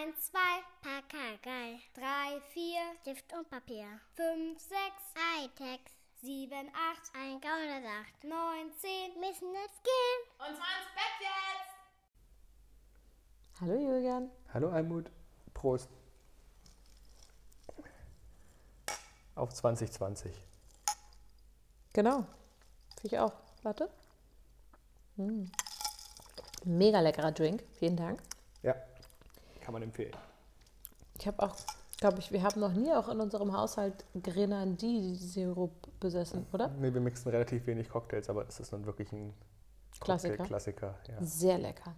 1, 2, Pakagei. 3, 4, Stift und Papier. 5, 6, Hightech. 7, 8, ein Gaunersacht. 9, 10, müssen jetzt gehen. Und zwar ins Bett jetzt! Hallo Julian. Hallo Almut. Prost. Auf 2020. Genau. Finde ich auch. Warte. Mm. Mega leckerer Drink. Vielen Dank. Ja, kann man empfehlen. Ich habe auch, glaube ich, wir haben noch nie auch in unserem Haushalt Grenadine-Sirup besessen, oder? Nee, wir mixen relativ wenig Cocktails, aber das ist nun wirklich ein Klassiker. Klassiker, ja. Sehr lecker.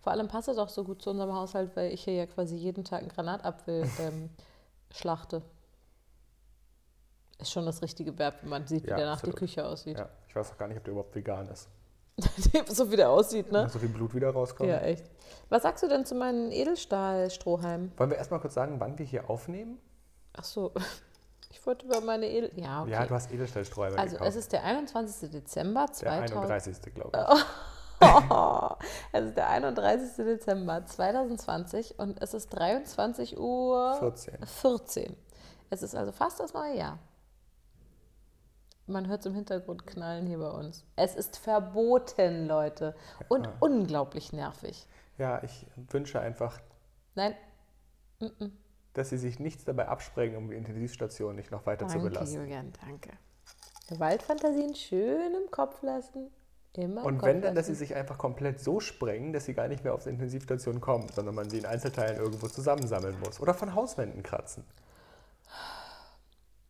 Vor allem passt es auch so gut zu unserem Haushalt, weil ich hier ja quasi jeden Tag einen Granatapfel ähm, schlachte. Ist schon das richtige Verb, wenn man sieht, wie Ja, danach die absolut. Küche aussieht. ja. Ich weiß auch gar nicht, ob der überhaupt vegan ist. so wie der aussieht, ne? So viel Blut wieder rauskommt. Ja, echt. Was sagst du denn zu meinen Edelstahl-Strohhalmen? Wollen wir erstmal kurz sagen, wann wir hier aufnehmen? Ach so, ich wollte über meine Edel... Ja, okay. Ja, du hast Edelstahlsträuber also gekauft. es ist der 21. Dezember der 2000... 31. glaube ich. es ist der 31. Dezember 2020 und es ist 23 Uhr 14. 14. Es ist also fast das neue Jahr. Man hört es im Hintergrund knallen hier bei uns. Es ist verboten, Leute. Und unglaublich nervig. Ja, ich wünsche einfach, Nein, dass sie sich nichts dabei absprengen, um die Intensivstation nicht noch weiter zu danke, belasten. Julian, danke. Waldfantasien schön im Kopf lassen. Immer im Und Kopf wenn dann, dass sie sich einfach komplett so sprengen, dass sie gar nicht mehr auf die Intensivstation kommen, sondern man sie in Einzelteilen irgendwo zusammensammeln muss. Oder von Hauswänden kratzen.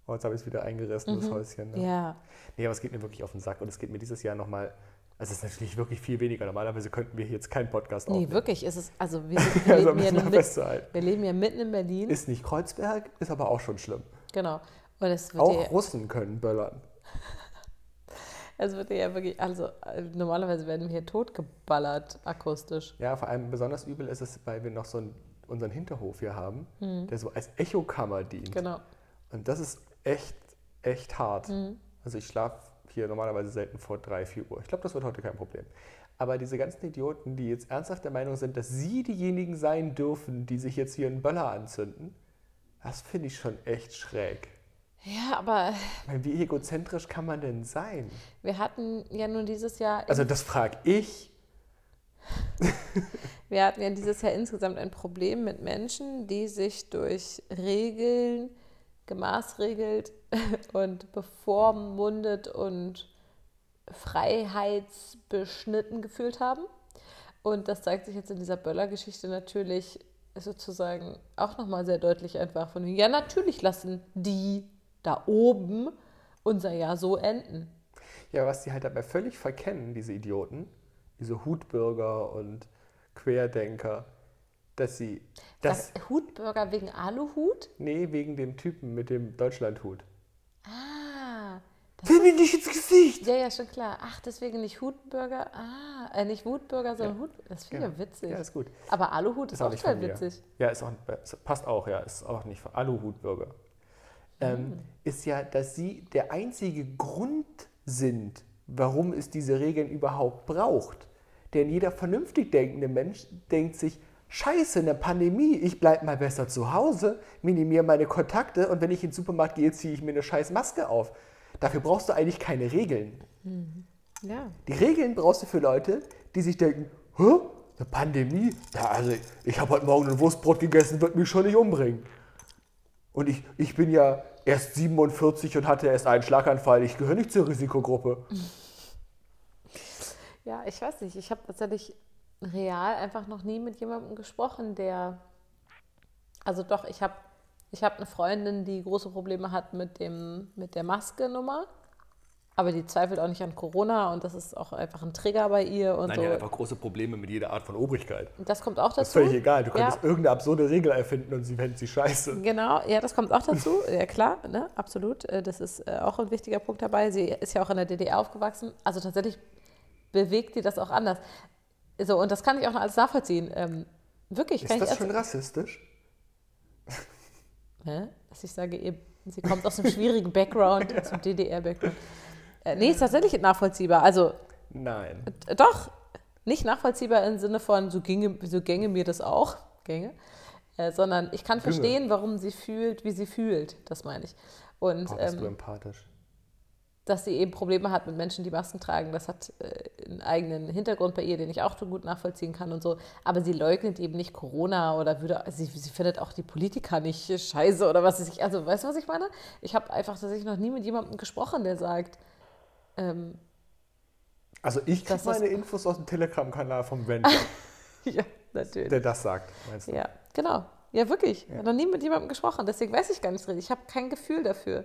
Oh, jetzt habe ich es wieder eingerissen, das Häuschen. Ne? Mhm. Ja, Nee, aber es geht mir wirklich auf den Sack und es geht mir dieses Jahr nochmal. Also es ist natürlich wirklich viel weniger. Normalerweise könnten wir hier jetzt keinen Podcast nee, aufnehmen. wirklich. Es ist, also wir, sind- wir, Also leben nun mit, wir leben ja mitten in Berlin. Ist nicht Kreuzberg, ist aber auch schon schlimm. genau. Und es wird, Auch Russen können böllern. es wird ja wirklich, also äh, normalerweise werden wir hier totgeballert akustisch. Ja, vor allem besonders übel ist es, weil wir noch so einen, unseren Hinterhof hier haben, der so als Echokammer dient. Genau. Und das ist echt, echt hart. Also ich schlafe hier normalerweise selten vor 3, 4 Uhr. Ich glaube, das wird heute kein Problem. Aber diese ganzen Idioten, die jetzt ernsthaft der Meinung sind, dass sie diejenigen sein dürfen, die sich jetzt hier einen Böller anzünden, das finde ich schon echt schräg. Ja, aber meine, wie egozentrisch kann man denn sein? wir hatten ja nun dieses Jahr, Also das frage ich. wir hatten ja dieses Jahr insgesamt ein Problem mit Menschen, die sich durch Regeln gemaßregelt und bevormundet und freiheitsbeschnitten gefühlt haben. Und das zeigt sich jetzt in dieser Böller-Geschichte natürlich sozusagen auch nochmal sehr deutlich einfach von, ja, natürlich lassen die da oben unser Jahr so enden. Ja, was die halt dabei völlig verkennen, diese Idioten, diese Hutbürger und Querdenker, dass sie das, Hutburger wegen Aluhut? nee, wegen dem Typen mit dem Deutschlandhut. Ah, das Will mir nicht ins Gesicht! Ja, ja, schon klar. Ach, deswegen nicht Hutburger. Ah, äh, nicht Wutburger, sondern Hut. Das finde ich ja witzig. Ja, ist gut. Aber Aluhut ist, auch, nicht total witzig. Ja, ist auch, es passt auch, ja, ist auch nicht von Aluhutbürger. Ähm, Mm. ist ja, dass sie der einzige Grund sind, warum es diese Regeln überhaupt braucht. Denn jeder vernünftig denkende Mensch denkt sich, Scheiße, eine Pandemie, ich bleib mal besser zu Hause, minimiere meine Kontakte und wenn ich in den Supermarkt gehe, ziehe ich mir eine scheiß Maske auf. Dafür brauchst du eigentlich keine Regeln. Ja. Die Regeln brauchst du für Leute, die sich denken, hä? Eine Pandemie? Ja, also ich habe heute Morgen ein Wurstbrot gegessen, wird mich schon nicht umbringen. Und ich, ich bin ja erst 47 und hatte erst einen Schlaganfall. Ich gehöre nicht zur Risikogruppe. Ja, ich weiß nicht. Ich habe tatsächlich real einfach noch nie mit jemandem gesprochen, der. Also doch, ich habe ich hab eine Freundin, die große Probleme hat mit, dem, mit der Maske-Nummer. Aber die zweifelt auch nicht an Corona und das ist auch einfach ein Trigger bei ihr und Nein, so. die hat einfach große Probleme mit jeder Art von Obrigkeit. das kommt auch dazu. Das ist völlig egal. Du könntest Ja. irgendeine absurde Regel erfinden und sie fände sie scheiße. Genau, ja, das kommt auch dazu. Ja, klar, ne, absolut. Äh, Das ist äh, auch ein wichtiger Punkt dabei. Sie ist ja auch in der DDR aufgewachsen. Also tatsächlich bewegt die das auch anders. So, und das kann ich auch noch alles nachvollziehen. Ähm, wirklich, Ist das schon rassistisch? ne? Dass ich sage, ihr, sie kommt aus einem schwierigen Background, aus einem DDR-Background. Äh, nee, ist tatsächlich nachvollziehbar. Also, Nein. doch, nicht nachvollziehbar im Sinne von, so ginge, so gänge mir das auch. Gänge. Äh, sondern ich kann verstehen, warum sie fühlt, wie sie fühlt. Das meine ich. Und Boah, bist du ähm, empathisch. Dass sie eben Probleme hat mit Menschen, die Masken tragen, das hat äh, einen eigenen Hintergrund bei ihr, den ich auch so gut nachvollziehen kann und so. Aber sie leugnet eben nicht Corona oder würde, sie, sie findet auch die Politiker nicht scheiße oder was weiß ich. Also, weißt du, was ich meine? Ich habe einfach tatsächlich noch nie mit jemandem gesprochen, der sagt, ähm, Also ich kriege meine Infos aus dem Telegram-Kanal vom Venture, ja, natürlich. der das sagt, meinst du? Ja, genau. Ja, wirklich. Ich habe noch nie mit jemandem gesprochen, deswegen weiß ich gar nicht richtig. Ich habe kein Gefühl dafür.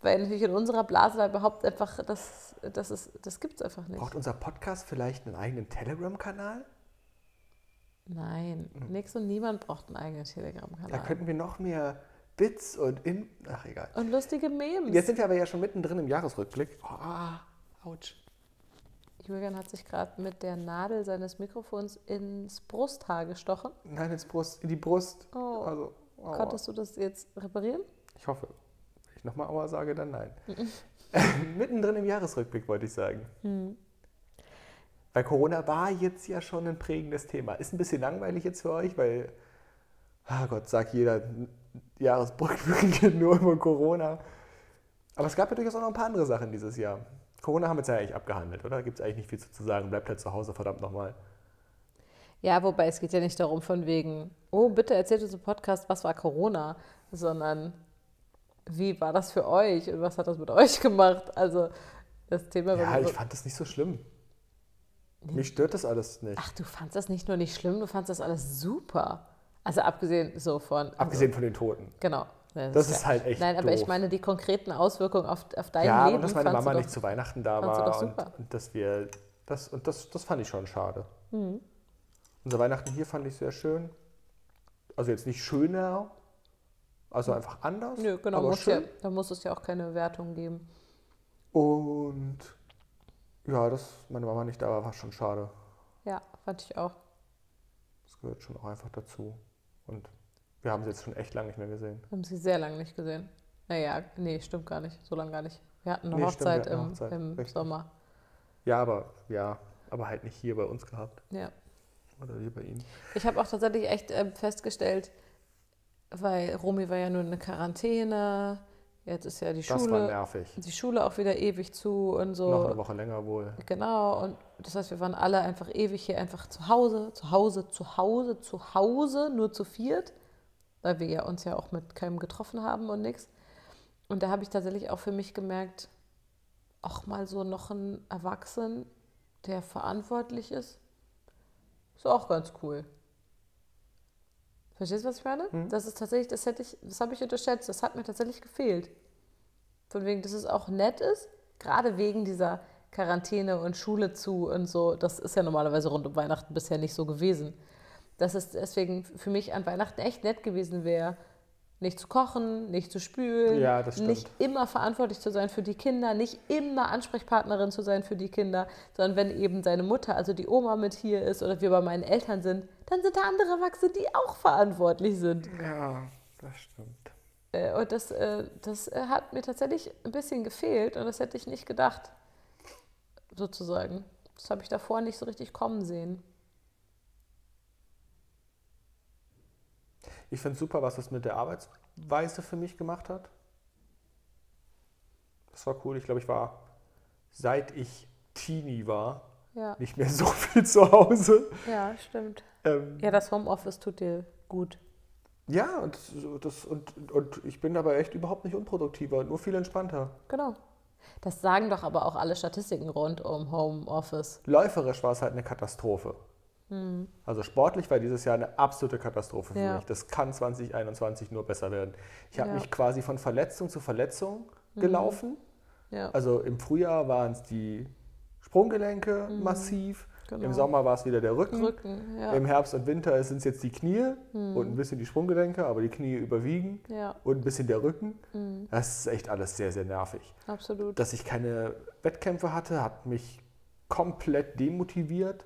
Weil natürlich in unserer Blase da überhaupt einfach, das, das, ist, das gibt es einfach nicht. Braucht unser Podcast vielleicht einen eigenen Telegram-Kanal? Nein, nix und niemand braucht einen eigenen Da Telegram-Kanal. könnten wir noch mehr Bits und in. Ach, egal. Und lustige Memes. Jetzt sind wir aber ja schon mittendrin im Jahresrückblick. Oh, ah, ouch. Julian hat sich gerade mit der Nadel seines Mikrofons ins Brusthaar gestochen. Nein, ins Brust, in die Brust. Oh. Also, aua. Konntest du das jetzt reparieren? Ich hoffe. Ich nochmal Aua sage, dann nein. mittendrin im Jahresrückblick wollte ich sagen. Hm. Weil Corona war jetzt ja schon ein prägendes Thema. Ist ein bisschen langweilig jetzt für euch, weil, ah Gott, sagt jeder, Jahresrückblick nur über Corona. Aber es gab ja durchaus auch noch ein paar andere Sachen dieses Jahr. Corona haben wir jetzt ja eigentlich abgehandelt, oder? Gibt es eigentlich nicht viel zu sagen. Bleibt halt zu Hause, verdammt nochmal. Ja, wobei es geht ja nicht darum von wegen, oh, bitte erzählt uns im Podcast, was war Corona, sondern wie war das für euch und was hat das mit euch gemacht? Also das Thema Ja, ich fand das nicht so schlimm. Mich stört das alles nicht. Ach, du fandst das nicht nur nicht schlimm, du fandst das alles super. Also abgesehen so von. Also, Abgesehen von den Toten. Genau. Ja, Das ist halt echt Nein, aber ich doof. meine die konkreten Auswirkungen auf, auf dein ja, Leben. und dass meine Mama du nicht doch, zu Weihnachten da war doch und, und dass wir das und das, das fand ich schon schade. Mhm. Unser Weihnachten hier fand ich sehr schön. Also jetzt nicht schöner, also einfach anders, Nö, genau, aber muss ja, schön. da muss es ja auch keine Wertung geben. Und ja, dass meine Mama nicht da war, war schon schade. Ja, fand ich auch. Das gehört schon auch einfach dazu. Und wir haben sie jetzt schon echt lange nicht mehr gesehen. Wir haben sie sehr lange nicht gesehen. Naja, nee, stimmt gar nicht. So lange gar nicht. Wir hatten eine Nee, stimmt, Hochzeit hatten eine im, Hochzeit, im. Sommer. Ja, aber ja, aber halt nicht hier bei uns gehabt. Ja. Oder hier bei ihm. Ich habe auch tatsächlich echt ähm, festgestellt, weil Romy war ja nur in der Quarantäne, jetzt ist ja die Das war Schule, nervig. die Schule auch wieder ewig zu und so. Noch eine Woche länger wohl. Genau, und das heißt, wir waren alle einfach ewig hier einfach zu Hause, zu Hause, zu Hause, zu Hause, nur zu viert, weil wir ja uns ja auch mit keinem getroffen haben und nichts. Und da habe ich tatsächlich auch für mich gemerkt, auch mal so noch ein Erwachsenen, der verantwortlich ist, ist auch ganz cool. Verstehst du, was ich meine? Das ist tatsächlich, das hätte ich, das habe ich unterschätzt, das hat mir tatsächlich gefehlt. Von wegen, dass es auch nett ist, gerade wegen dieser Quarantäne und Schule zu und so. Das ist ja normalerweise rund um Weihnachten bisher nicht so gewesen. Dass es deswegen für mich an Weihnachten echt nett gewesen wäre, nicht zu kochen, nicht zu spülen, Ja, nicht immer verantwortlich zu sein für die Kinder, nicht immer Ansprechpartnerin zu sein für die Kinder, sondern wenn eben seine Mutter, also die Oma mit hier ist oder wir bei meinen Eltern sind, dann sind da andere Erwachsene, die auch verantwortlich sind. Ja, das stimmt. Äh, Und das, äh, das äh, hat mir tatsächlich ein bisschen gefehlt und das hätte ich nicht gedacht, sozusagen. Das habe ich davor nicht so richtig kommen sehen. Ich finde super, was das mit der Arbeitsweise für mich gemacht hat. Das war cool. Ich glaube, ich war, seit ich Teenie war, Ja, nicht mehr so viel zu Hause. ja, stimmt. Ähm, Ja, das Homeoffice tut dir gut. ja, und, das, und, und ich bin dabei echt überhaupt nicht unproduktiver, nur viel entspannter. Genau. Das sagen doch aber auch alle Statistiken rund um Homeoffice. Läuferisch war es halt eine Katastrophe. Also sportlich war dieses Jahr eine absolute Katastrophe für Ja. mich. Das kann 2021 nur besser werden. Ich habe Ja. mich quasi von Verletzung zu Verletzung gelaufen. Ja, Also im Frühjahr waren es die Sprunggelenke massiv. genau. Im Sommer war es wieder der Rücken. Rücken, ja. Im Herbst und Winter sind es jetzt die Knie und ein bisschen die Sprunggelenke, aber die Knie überwiegen Ja, und ein bisschen der Rücken. Das ist echt alles sehr, sehr nervig. absolut. Dass ich keine Wettkämpfe hatte, hat mich komplett demotiviert.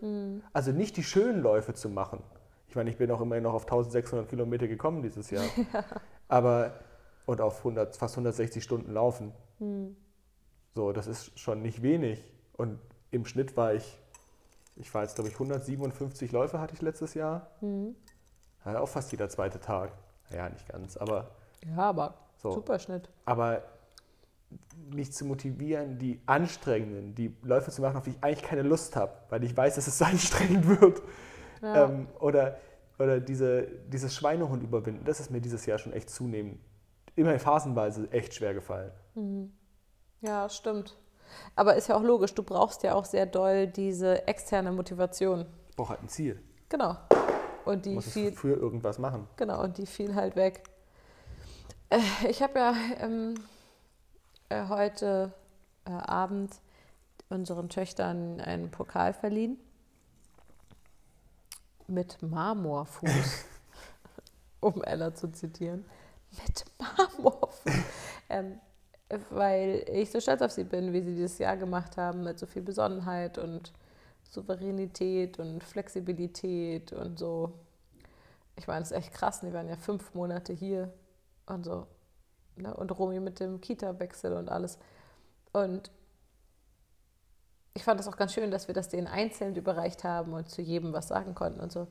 Also nicht die schönen Läufe zu machen. Ich meine, ich bin auch immerhin noch auf 1600 Kilometer gekommen dieses Jahr. Aber und auf 100, fast 160 Stunden laufen. So, das ist schon nicht wenig. Und im Schnitt war ich, ich war jetzt glaube ich 157 Läufe hatte ich letztes Jahr. Ja, auch fast jeder zweite Tag. Ja, nicht ganz, aber Ja, aber So. super Schnitt. aber mich zu motivieren, die anstrengenden, die Läufe zu machen, auf die ich eigentlich keine Lust habe, weil ich weiß, dass es so anstrengend wird. Ja. Ähm, oder oder diese, dieses Schweinehund überwinden, das ist mir dieses Jahr schon echt zunehmend, immer phasenweise echt schwer gefallen. Ja, stimmt. Aber ist ja auch logisch, du brauchst ja auch sehr doll diese externe Motivation. Ich brauche halt ein Ziel. Genau. Und die muss es viel, für irgendwas machen. genau, und die fiel halt weg. Äh, Ich habe ja ähm, äh, heute äh, Abend unseren Töchtern einen Pokal verliehen. Mit Marmorfuß, um Ella zu zitieren. Mit Marmorfuß. ähm, weil ich so stolz auf sie bin, wie sie dieses Jahr gemacht haben, mit so viel Besonnenheit und Souveränität und Flexibilität und so. Ich meine, das ist echt krass. Die waren ja fünf Monate hier und so. Ne? Und Romy mit dem Kita-Wechsel und alles. Und ich fand das auch ganz schön, dass wir das denen einzeln überreicht haben und zu jedem was sagen konnten und so.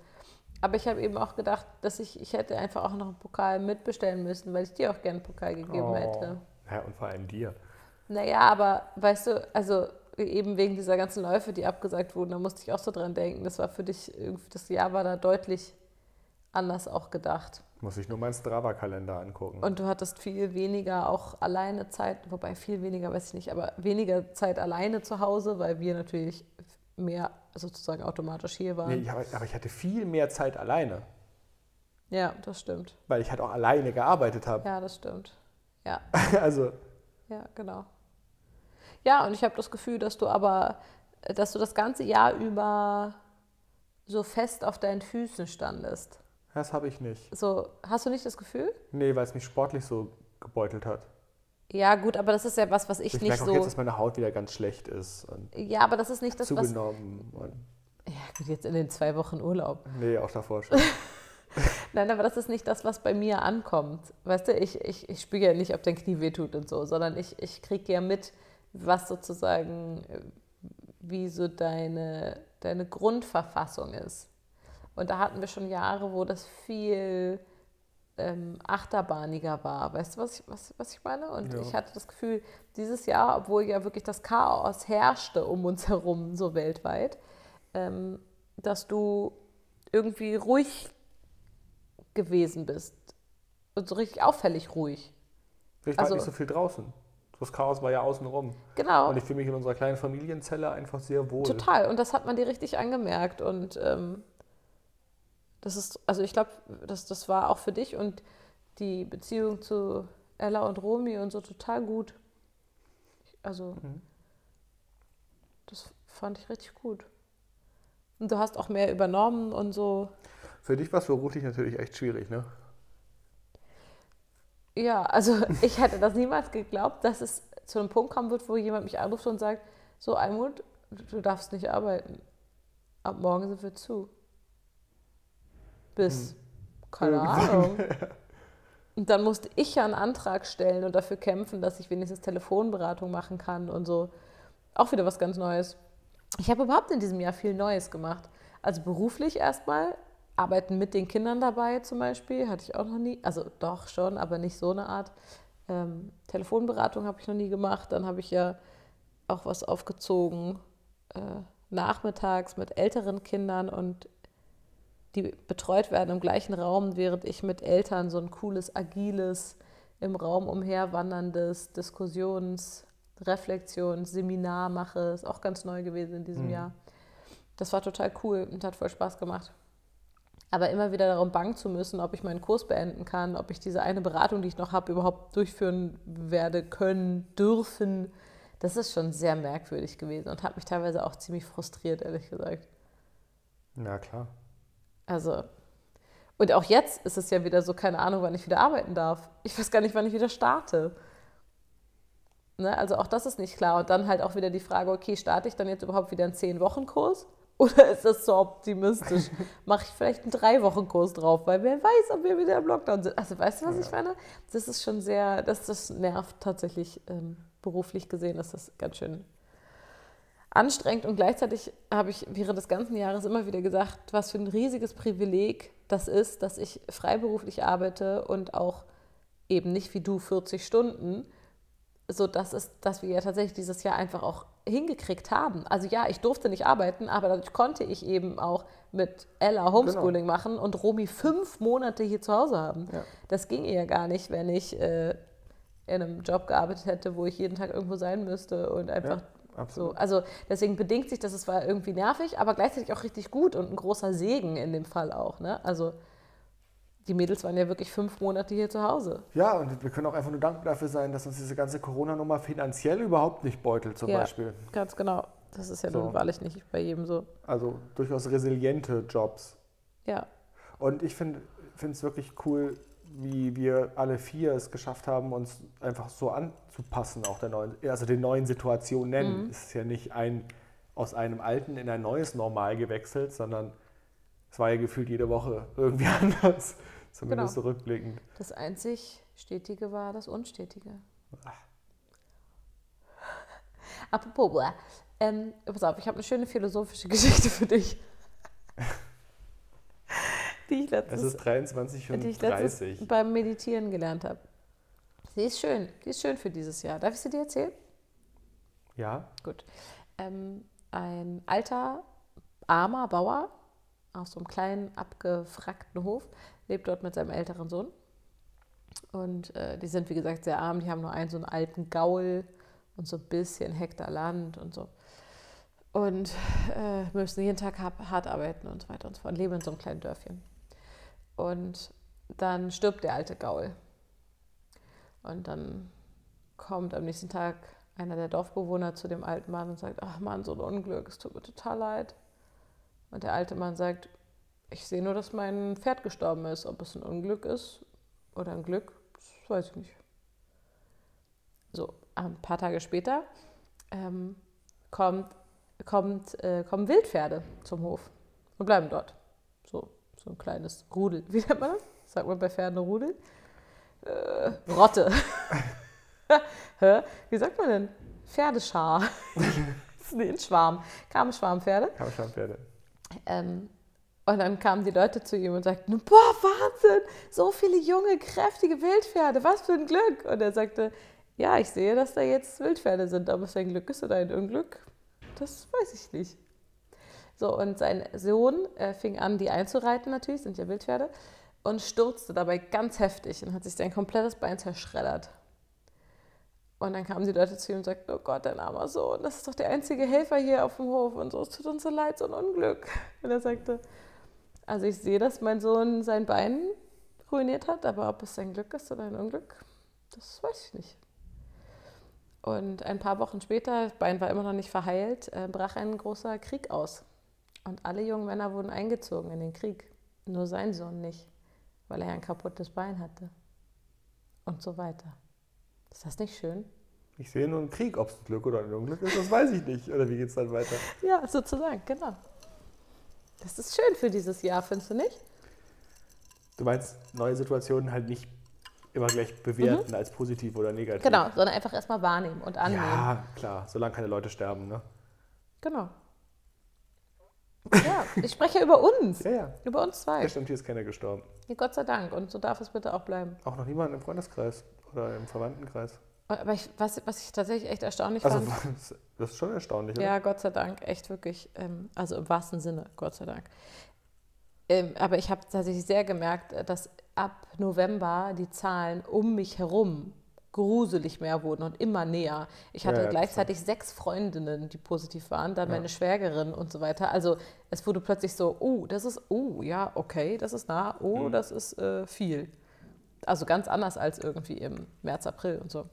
Aber ich habe eben auch gedacht, dass ich, ich hätte einfach auch noch einen Pokal mitbestellen müssen, weil ich dir auch gerne einen Pokal gegeben Oh. hätte. Ja, und vor allem dir. Naja, aber weißt du, also eben wegen dieser ganzen Läufe, die abgesagt wurden, da musste ich auch so dran denken. Das war für dich, irgendwie, das Jahr war da deutlich anders auch gedacht. Muss ich nur meinen Strava-Kalender angucken. Und du hattest viel weniger auch alleine Zeit, wobei viel weniger, weiß ich nicht, aber weniger Zeit alleine zu Hause, weil wir natürlich mehr sozusagen automatisch hier waren. nee, aber, aber ich hatte viel mehr Zeit alleine, Ja, das stimmt. weil ich halt auch alleine gearbeitet habe. Ja, das stimmt. Ja, Also, ja, genau. Ja, und ich habe das Gefühl, dass du aber, dass du das ganze Jahr über so fest auf deinen Füßen standest. Das habe ich nicht. So, hast du nicht das Gefühl? Nee, weil es mich sportlich so gebeutelt hat. Ja, gut, aber das ist ja was, was ich, Ich nicht merke auch so. jetzt, dass meine Haut wieder ganz schlecht ist und ja, aber das ist nicht das, was. zugenommen. Ja, gut, jetzt in den zwei Wochen Urlaub. nee, auch davor schon. Nein, aber das ist nicht das, was bei mir ankommt. Weißt du, ich, ich, ich spüre ja nicht, ob dein Knie wehtut und so, sondern ich, ich kriege ja mit, was sozusagen, äh, wie so deine, deine Grundverfassung ist. Und da hatten wir schon Jahre, wo das viel ähm, achterbahniger war. Weißt du, was ich, was, was ich meine? Und Ja. ich hatte das Gefühl, dieses Jahr, obwohl ja wirklich das Chaos herrschte um uns herum, so weltweit, ähm, dass du irgendwie ruhig gewesen bist. Und so richtig auffällig ruhig. Ich war Also- nicht so viel draußen. Das Chaos war ja außenrum. Genau. Und ich fühle mich in unserer kleinen Familienzelle einfach sehr wohl. Total. Und das hat man dir richtig angemerkt. Und ähm, das ist, also ich glaube, das, das war auch für dich und die Beziehung zu Ella und Romy und so total gut. Also, Mhm. das fand ich richtig gut. Und du hast auch mehr übernommen und so. Für dich war es beruflich natürlich echt schwierig, ne? Ja, also ich hätte das niemals geglaubt, dass es zu einem Punkt kommen wird, wo jemand mich anruft und sagt, so Almut, du darfst nicht arbeiten. Ab morgen sind wir zu. Bis, keine Ahnung. Und dann musste ich ja einen Antrag stellen und dafür kämpfen, dass ich wenigstens Telefonberatung machen kann und so. Auch wieder was ganz Neues. Ich habe überhaupt in diesem Jahr viel Neues gemacht. Also beruflich erstmal, arbeiten mit den Kindern dabei zum Beispiel, hatte ich auch noch nie. Also doch schon, aber nicht so eine Art. Ähm, Telefonberatung habe ich noch nie gemacht. Dann habe ich ja auch was aufgezogen äh, nachmittags mit älteren Kindern und die betreut werden im gleichen Raum, während ich mit Eltern so ein cooles, agiles, im Raum umherwanderndes Diskussions-, Reflexions-, Seminar mache. Ist auch ganz neu gewesen in diesem Mhm. Jahr. Das war total cool und hat voll Spaß gemacht. Aber immer wieder darum bangen zu müssen, ob ich meinen Kurs beenden kann, ob ich diese eine Beratung, die ich noch habe, überhaupt durchführen werde können, dürfen, das ist schon sehr merkwürdig gewesen und hat mich teilweise auch ziemlich frustriert, ehrlich gesagt. Ja, klar. Also, und auch jetzt ist es ja wieder so, keine Ahnung, wann ich wieder arbeiten darf. Ich weiß gar nicht, wann ich wieder starte. Ne? Also auch das ist nicht klar. Und dann halt auch wieder die Frage, okay, starte ich dann jetzt überhaupt wieder einen 10-Wochen-Kurs? Oder ist das so optimistisch? Mache ich vielleicht einen 3-Wochen-Kurs drauf, weil wer weiß, ob wir wieder im Lockdown sind. Also weißt du, was ich meine? Das ist schon sehr, das, das nervt tatsächlich ähm, beruflich gesehen, ist das ganz schön anstrengend und gleichzeitig habe ich während des ganzen Jahres immer wieder gesagt, was für ein riesiges Privileg das ist, dass ich freiberuflich arbeite und auch eben nicht wie du 40 Stunden, so dass es, dass wir ja tatsächlich dieses Jahr einfach auch hingekriegt haben. Also ja, ich durfte nicht arbeiten, aber dadurch konnte ich eben auch mit Ella Homeschooling Genau. machen und Romy fünf Monate hier zu Hause haben. Ja. Das ging ja gar nicht, wenn ich äh, in einem Job gearbeitet hätte, wo ich jeden Tag irgendwo sein müsste und einfach Ja, absolut. so. Also deswegen bedingt sich das, es war irgendwie nervig, aber gleichzeitig auch richtig gut und ein großer Segen in dem Fall auch. Ne? Also die Mädels waren ja wirklich fünf Monate hier zu Hause. Ja, und wir können auch einfach nur dankbar dafür sein, dass uns diese ganze Corona-Nummer finanziell überhaupt nicht beutelt, zum ja, Beispiel. Ganz genau. Das ist ja So. nun wahrlich nicht bei jedem so. Also durchaus resiliente Jobs. Ja. Und ich finde es wirklich cool, wie wir alle vier es geschafft haben, uns einfach so anzupassen, auch der neuen, also den neuen Situationen nennen. Es ist ja nicht ein aus einem alten in ein neues Normal gewechselt, sondern es war ja gefühlt jede Woche irgendwie anders, zumindest Genau. rückblickend. Das einzig Stetige war das Unstetige. Apropos, blah. ähm, pass auf, ich habe eine schöne philosophische Geschichte für dich. Die ich Es letztens, ist 23 die und ich letztens 30. beim Meditieren gelernt habe. Sie ist schön, die ist schön für dieses Jahr. Darf ich sie dir erzählen? Ja, Gut. Ähm, ein alter, armer Bauer auf so einem kleinen, abgefrackten Hof lebt dort mit seinem älteren Sohn. Und äh, die sind, wie gesagt, sehr arm. Die haben nur einen so einen alten Gaul und so ein bisschen Hektar Land und so. Und äh, müssen jeden Tag hart, hart arbeiten und so weiter und so fort. Leben in so einem kleinen Dörfchen. Und dann stirbt der alte Gaul. Und dann kommt am nächsten Tag einer der Dorfbewohner zu dem alten Mann und sagt, ach Mann, so ein Unglück, es tut mir total leid. Und der alte Mann sagt, ich sehe nur, dass mein Pferd gestorben ist. Ob es ein Unglück ist oder ein Glück, das weiß ich nicht. So, ein paar Tage später ähm, kommt, kommt, äh, kommen Wildpferde zum Hof und bleiben dort. So, ein kleines Rudel. Wie nennt man das? Sagt man bei Pferden Rudel? Äh, Rotte. Wie sagt man denn? Pferdeschar. nee, ein Schwarm. Kamen Schwarmpferde. Kampfschambpferde. Ähm, und dann kamen die Leute zu ihm und sagten, boah, Wahnsinn, so viele junge, kräftige Wildpferde, was für ein Glück. Und er sagte, ja, ich sehe, dass da jetzt Wildpferde sind, aber es ein Glück ist oder ein Unglück, das weiß ich nicht. So, und sein Sohn äh, fing an, die einzureiten natürlich, sind ja Wildpferde, und stürzte dabei ganz heftig und hat sich sein komplettes Bein zerschreddert. Und dann kamen die Leute zu ihm und sagten, oh Gott, dein armer Sohn, das ist doch der einzige Helfer hier auf dem Hof und so, es tut uns so leid, so ein Unglück. Und er sagte, also ich sehe, dass mein Sohn sein Bein ruiniert hat, aber ob es ein Glück ist oder ein Unglück, das weiß ich nicht. Und ein paar Wochen später, das Bein war immer noch nicht verheilt, äh, brach ein großer Krieg aus. Und alle jungen Männer wurden eingezogen in den Krieg. Nur sein Sohn nicht, weil er ein kaputtes Bein hatte. Und so weiter. Ist das nicht schön? Ich sehe nur einen Krieg, ob es ein Glück oder ein Unglück ist, das weiß ich nicht. Oder wie geht es dann weiter? Ja, sozusagen, genau. Das ist schön für dieses Jahr, findest du nicht? Du meinst, neue Situationen halt nicht immer gleich bewerten als positiv oder negativ. Genau, sondern einfach erstmal wahrnehmen und annehmen. Ja, klar, solange keine Leute sterben, ne? Genau. Ja, ich spreche ja über uns. Ja, ja. Über uns zwei. Ja, stimmt, hier ist keiner gestorben. Ja, Gott sei Dank. Und so darf es bitte auch bleiben. Auch noch niemand im Freundeskreis oder im Verwandtenkreis. Aber ich, was, was ich tatsächlich echt erstaunlich Also, fand. das ist schon erstaunlich, oder? Ja, Gott sei Dank, echt wirklich. Ähm, also im wahrsten Sinne, Gott sei Dank. Ähm, aber ich habe tatsächlich sehr gemerkt, äh, dass ab November die Zahlen um mich herum gruselig mehr wurden und immer näher. Ich hatte Ja, gleichzeitig sechs Freundinnen, die positiv waren, dann Ja. meine Schwägerin und so weiter. Also es wurde plötzlich so, oh, das ist, oh, ja, okay, das ist nah, oh, Mhm. das ist äh, viel. Also ganz anders als irgendwie im März, April und so.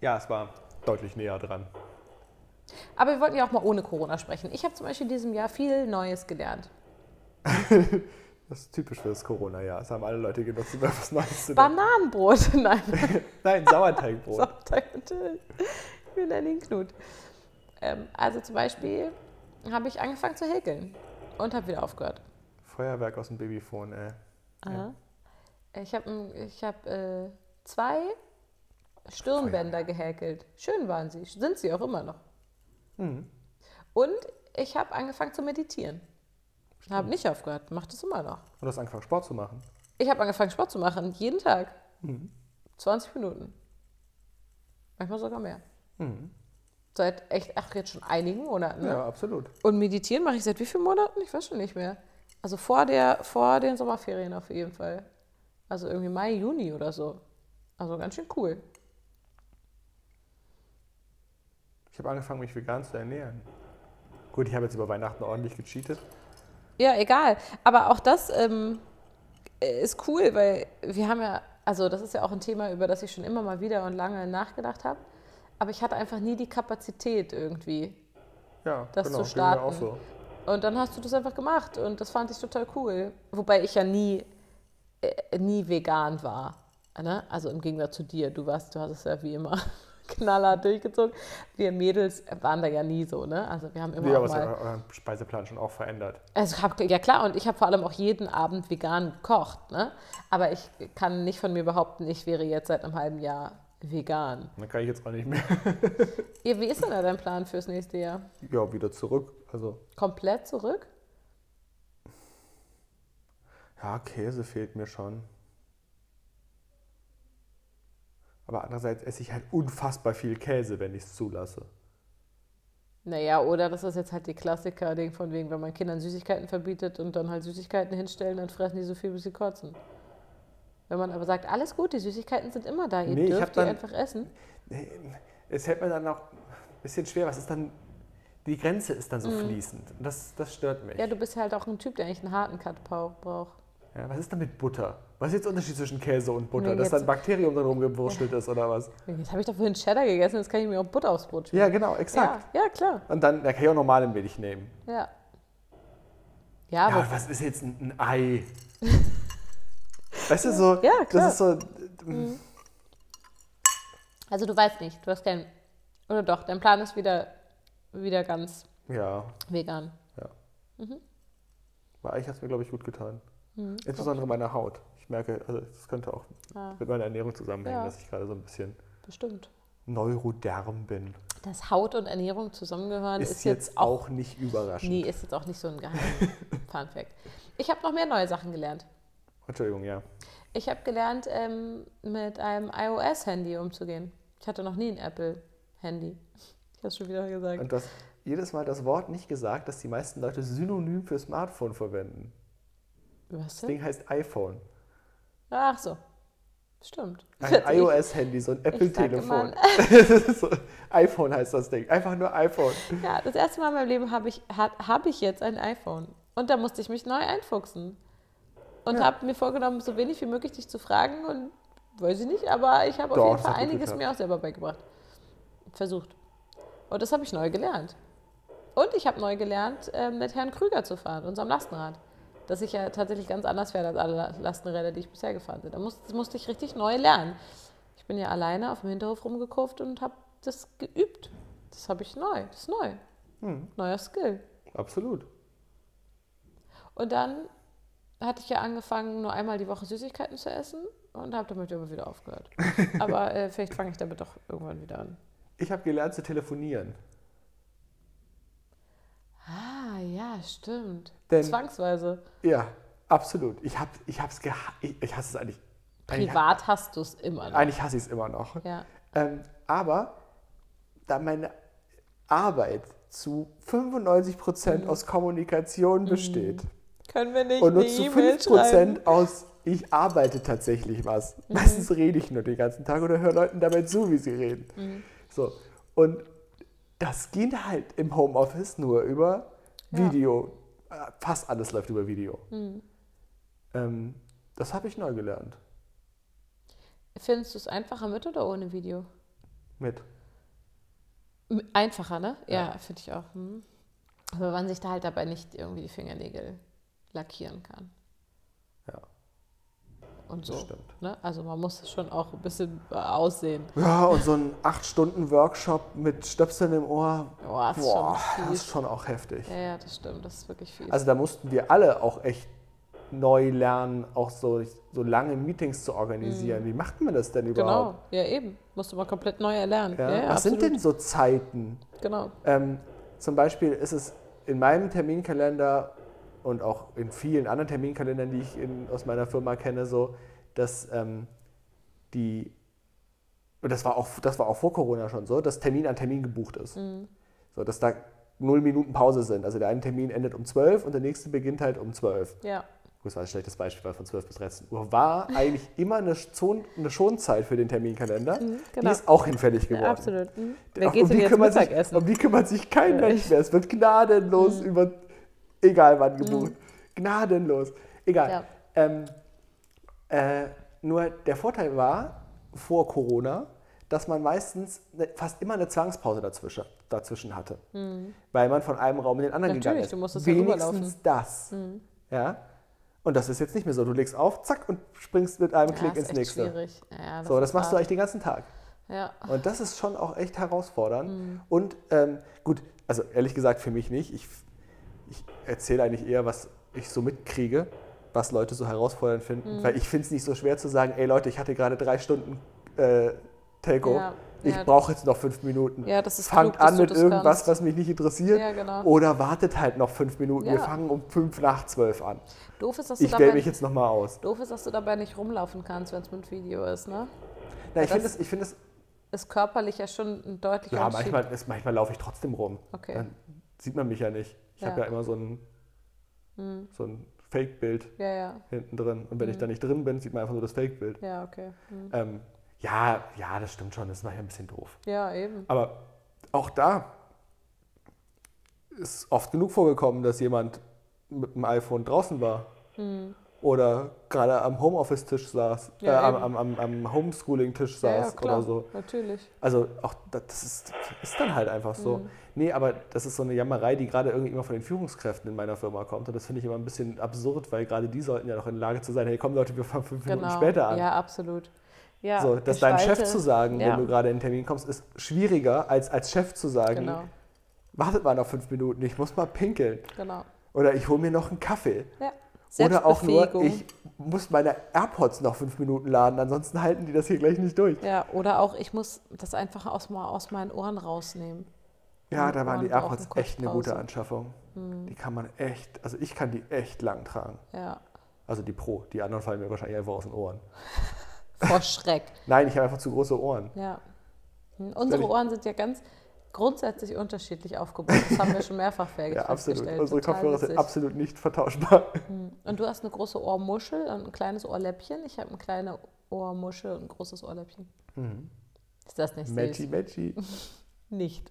Ja, es war deutlich näher dran. Aber wir wollten ja auch mal ohne Corona sprechen. Ich habe zum Beispiel in diesem Jahr viel Neues gelernt. Das ist typisch für das Corona-Jahr. Das haben alle Leute genutzt, um etwas Neues zu. Bananenbrot, nein, Nein, Sauerteigbrot. Sonntag natürlich. Wir nennen ihn Knut. Ähm, also zum Beispiel habe ich angefangen zu häkeln und habe wieder aufgehört. Feuerwerk aus dem Babyphone, ey. Aha. Ich habe ich hab, äh, zwei Stirnbänder gehäkelt. Schön waren sie, sind sie auch immer noch. Mhm. Und ich habe angefangen zu meditieren. Habe nicht aufgehört, mache das immer noch. Und du hast angefangen, Sport zu machen. Ich habe angefangen, Sport zu machen, jeden Tag. Mhm. 20 Minuten. Manchmal sogar mehr. Mhm. Seit echt, ach, jetzt schon einigen Monaten. Ne? Ja, absolut. Und meditieren mache ich seit wie vielen Monaten? Ich weiß schon nicht mehr. Also vor, der, vor den Sommerferien auf jeden Fall. Also irgendwie Mai, Juni oder so. Also ganz schön cool. Ich habe angefangen, mich vegan zu ernähren. Gut, ich habe jetzt über Weihnachten ordentlich gecheatet. Ja, egal. Aber auch das ähm, ist cool, weil wir haben ja, also das ist ja auch ein Thema, über das ich schon immer mal wieder und lange nachgedacht habe. Aber ich hatte einfach nie die Kapazität irgendwie, Ja, das genau, zu starten. auch so. Und dann hast du das einfach gemacht und das fand ich total cool. Wobei ich ja nie, äh, nie vegan war. Ne? Also im Gegensatz zu dir, du warst, du hast es ja wie immer knallhart durchgezogen. Wir Mädels waren da ja nie so, ne? Also wir haben immer auch aber es mal. hat euren Speiseplan schon auch verändert. Also hab, ja klar, und ich habe vor allem auch jeden Abend vegan gekocht, ne? Aber ich kann nicht von mir behaupten, ich wäre jetzt seit einem halben Jahr vegan. Dann kann ich jetzt auch nicht mehr. Ja, wie ist denn da dein Plan fürs nächste Jahr? Ja, wieder zurück. Also, Komplett zurück? ja, Käse fehlt mir schon. Aber andererseits esse ich halt unfassbar viel Käse, wenn ich es zulasse. Naja, oder das ist jetzt halt die Klassiker-Ding von wegen, wenn man Kindern Süßigkeiten verbietet und dann halt Süßigkeiten hinstellen, dann fressen die so viel, bis sie kotzen. Wenn man aber sagt, alles gut, die Süßigkeiten sind immer da, ihr Nee, dürft die einfach essen. Nee, Es hält mir dann auch ein bisschen schwer. Was ist dann. Die Grenze ist dann so fließend. Und das, das stört mich. Mhm. Ja, du bist halt auch ein Typ, der eigentlich einen harten Cut brau- braucht. Ja, was ist dann mit Butter? Was ist jetzt der Unterschied zwischen Käse und Butter? Nee, Dass da ein Bakterium drin rumgewurschtelt ist oder was? Jetzt habe ich doch vorhin Cheddar gegessen, jetzt kann ich mir auch Butter aufs Brot schmieren. Ja, genau, exakt. Ja, ja, klar. Und dann da kann ich auch normale Milch nehmen. Ja. Ja, Ja, aber aber was ist jetzt ein, ein Ei? Weißt du, so, Ja, klar. das ist so, also du weißt nicht, du hast keinen. Oder doch, dein Plan ist wieder, wieder ganz ja, vegan. aber eigentlich hat es mir, glaube ich, gut getan. Mhm. Insbesondere meiner Haut. Ich merke, also das könnte auch Ah. mit meiner Ernährung zusammenhängen, Ja. dass ich gerade so ein bisschen Bestimmt. neuroderm bin. Dass Haut und Ernährung zusammengehören, Ist, ist, jetzt auch nicht überraschend. Nee, ist jetzt auch nicht so ein geheim Fun Fact. Ich habe noch mehr neue Sachen gelernt. Entschuldigung, ja. Ich habe gelernt, ähm, mit einem iOS-Handy umzugehen. Ich hatte noch nie ein Apple-Handy. Ich habe schon wieder gesagt. Und du hast jedes Mal das Wort nicht gesagt, dass die meisten Leute synonym für Smartphone verwenden. Was Das? Ding heißt iPhone. Ach so. Stimmt. Ein iOS-Handy, so ein Apple-Telefon. so, iPhone heißt das Ding. Einfach nur iPhone. Ja, das erste Mal in meinem Leben habe ich, ha- hab ich jetzt ein iPhone. Und da musste ich mich neu einfuchsen. Und Ja. habe mir vorgenommen, so wenig wie möglich dich zu fragen. Und weiß ich nicht, aber ich habe auf jeden Fall einiges mir auch selber beigebracht. Versucht. Und das habe ich neu gelernt. Und ich habe neu gelernt, ähm, mit Herrn Krüger zu fahren, unserem Lastenrad. Dass ich ja tatsächlich ganz anders fähre als alle Lastenräder, die ich bisher gefahren bin. Da musste, das musste ich richtig neu lernen. Ich bin ja alleine auf dem Hinterhof rumgekurft und habe das geübt. Das habe ich neu. Das ist neu. Hm, Neuer Skill. absolut. Und dann hatte ich ja angefangen, nur einmal die Woche Süßigkeiten zu essen und habe damit aber wieder aufgehört. Aber äh, vielleicht fange ich damit doch irgendwann wieder an. Ich habe gelernt zu telefonieren. Ah, ja, stimmt. Denn- Zwangsweise. Ja, absolut. Ich habe ich hab's geha ich, ich hasse es eigentlich. Eigentlich, Privat hast du es immer noch. eigentlich hasse ich es immer noch. Ja. Ähm, aber da meine Arbeit zu 95% Mhm. aus Kommunikation besteht Können wir nicht und nur zu E-Mail schreiben? 5% aus ich arbeite tatsächlich was. Mhm. Meistens rede ich nur den ganzen Tag oder höre Leuten dabei zu, wie sie reden. Mhm. So. Und das geht halt im Homeoffice nur über. Video. Fast alles läuft über Video. Mhm. Ähm, das habe ich neu gelernt. Findest du es einfacher mit oder ohne Video? Mit. Einfacher, ne? Ja, Ja. finde ich auch. Hm. Aber man sich da halt dabei nicht irgendwie die Fingernägel lackieren kann. Ja. Und so. Das stimmt. Ne? Also man muss schon auch ein bisschen äh, aussehen. Ja, und so ein 8-Stunden-Workshop mit Stöpseln im Ohr. Boah, das ist Boah, schon das ist schon auch heftig. Ja, ja, das stimmt. Das ist wirklich fies. Also da mussten wir alle auch echt neu lernen, auch so, so lange Meetings zu organisieren. Wie macht man das denn Mhm. genau. überhaupt? Ja, eben. Musste man komplett neu erlernen. Ja? Ja, Was sind absolut. denn so Zeiten? Genau. Ähm, zum Beispiel ist es in meinem Terminkalender und auch in vielen anderen Terminkalendern, die ich in, aus meiner Firma kenne, so, dass ähm, die, und das war, auch, das war auch vor Corona schon so, dass Termin an Termin gebucht ist. Mhm. So, dass da null Minuten Pause sind. Also der eine Termin endet um 12 und der nächste beginnt halt um 12. Ja. Das war ein schlechtes Beispiel, weil von 12 bis 13 Uhr war eigentlich immer eine, Zon eine Schonzeit für den Terminkalender. Die genau. ist auch hinfällig geworden. Ja, absolut. Mhm. Um Wer geht denn die kümmert sich, um die kümmert sich kein Ja, Mensch mehr. Es wird gnadenlos über, egal wann gebucht. Gnadenlos. Egal. Ja. Ähm, äh, nur der Vorteil war vor Corona, dass man meistens ne, fast immer eine Zwangspause dazwischen, dazwischen hatte. Weil man von einem Raum in den anderen Natürlich, gegangen ist. du musstest Wenigstens das. Ja? Und das ist jetzt nicht mehr so. Du legst auf, zack, und springst mit einem Ja, Klick ins nächste. schwierig. Ja, So, das machst du hart. eigentlich den ganzen Tag. Ja. Und das ist schon auch echt herausfordernd. Mhm. Und ähm, gut, also ehrlich gesagt für mich nicht. Ich, ich erzähle eigentlich eher, was ich so mitkriege, was Leute so herausfordernd Mhm. finden. Weil ich finde es nicht so schwer zu sagen, ey Leute, ich hatte gerade drei Stunden äh, Telco. Ja, Ich ja. brauche jetzt noch fünf Minuten. Ja, Fangt klug, an mit irgendwas, kannst. was mich nicht interessiert. Genau. Oder wartet halt noch fünf Minuten. Wir fangen um fünf nach zwölf an. Doof ist, dass du Ich wähle dabei mich jetzt nochmal aus. Doof ist, dass du dabei nicht rumlaufen kannst, wenn es mit Video ist, ne? Na, ich finde es, es, Ist körperlich ja schon ein deutlicher ja, manchmal, ist, manchmal laufe ich trotzdem rum. Okay. Dann sieht man mich ja nicht. Ich habe Ja. Hm. ja immer so ein, so ein Fake-Bild Ja, ja, hinten drin. Und wenn ich Mhm. da nicht drin bin, sieht man einfach nur das Fake-Bild. ja, okay. Hm. Ähm, ja, ja, das stimmt schon. Das ist manchmal ein bisschen doof. Ja, eben. Aber auch da ist oft genug vorgekommen, dass jemand mit dem iPhone draußen war. Oder gerade am Homeoffice-Tisch saß. Ja, äh, am, am, am, Homeschooling-Tisch Ja, ja, saß klar, oder so. natürlich. Also auch das ist, ist dann halt einfach so. Mhm. Nee, aber das ist so eine Jammerei, die gerade irgendwie immer von den Führungskräften in meiner Firma kommt. Und das finde ich immer ein bisschen absurd, weil gerade die sollten ja noch in der Lage zu sein, hey komm Leute, wir fangen fünf Minuten Genau. später an. Ja, absolut. Ja, so, das deinem Chef zu sagen, ja. wenn du gerade in den Termin kommst, ist schwieriger, als als Chef zu sagen, Genau, wartet mal noch fünf Minuten, ich muss mal pinkeln. genau. Oder ich hole mir noch einen Kaffee. Ja. Oder auch nur, ich muss meine AirPods noch fünf Minuten laden, ansonsten halten die das hier gleich nicht durch. Ja, oder auch, ich muss das einfach aus, aus meinen Ohren rausnehmen. Ja, da waren die AirPods echt eine gute. Anschaffung. Hm. Die kann man echt, also ich kann die echt lang tragen. Ja, Also die Pro, die anderen fallen mir wahrscheinlich einfach aus den Ohren. vor Schreck. Nein, ich habe einfach zu große Ohren. Ja. Unsere Ohren sind ja ganz grundsätzlich unterschiedlich aufgebaut. Das haben wir schon mehrfach fe- Ja, absolut. festgestellt. Unsere Total Kopfhörer sind witzig. absolut nicht vertauschbar. Hm. Und du hast eine große Ohrmuschel und ein kleines Ohrläppchen. Ich habe eine kleine Ohrmuschel und ein großes Ohrläppchen. Ist das nicht Matchy, süß? matchy. Nicht.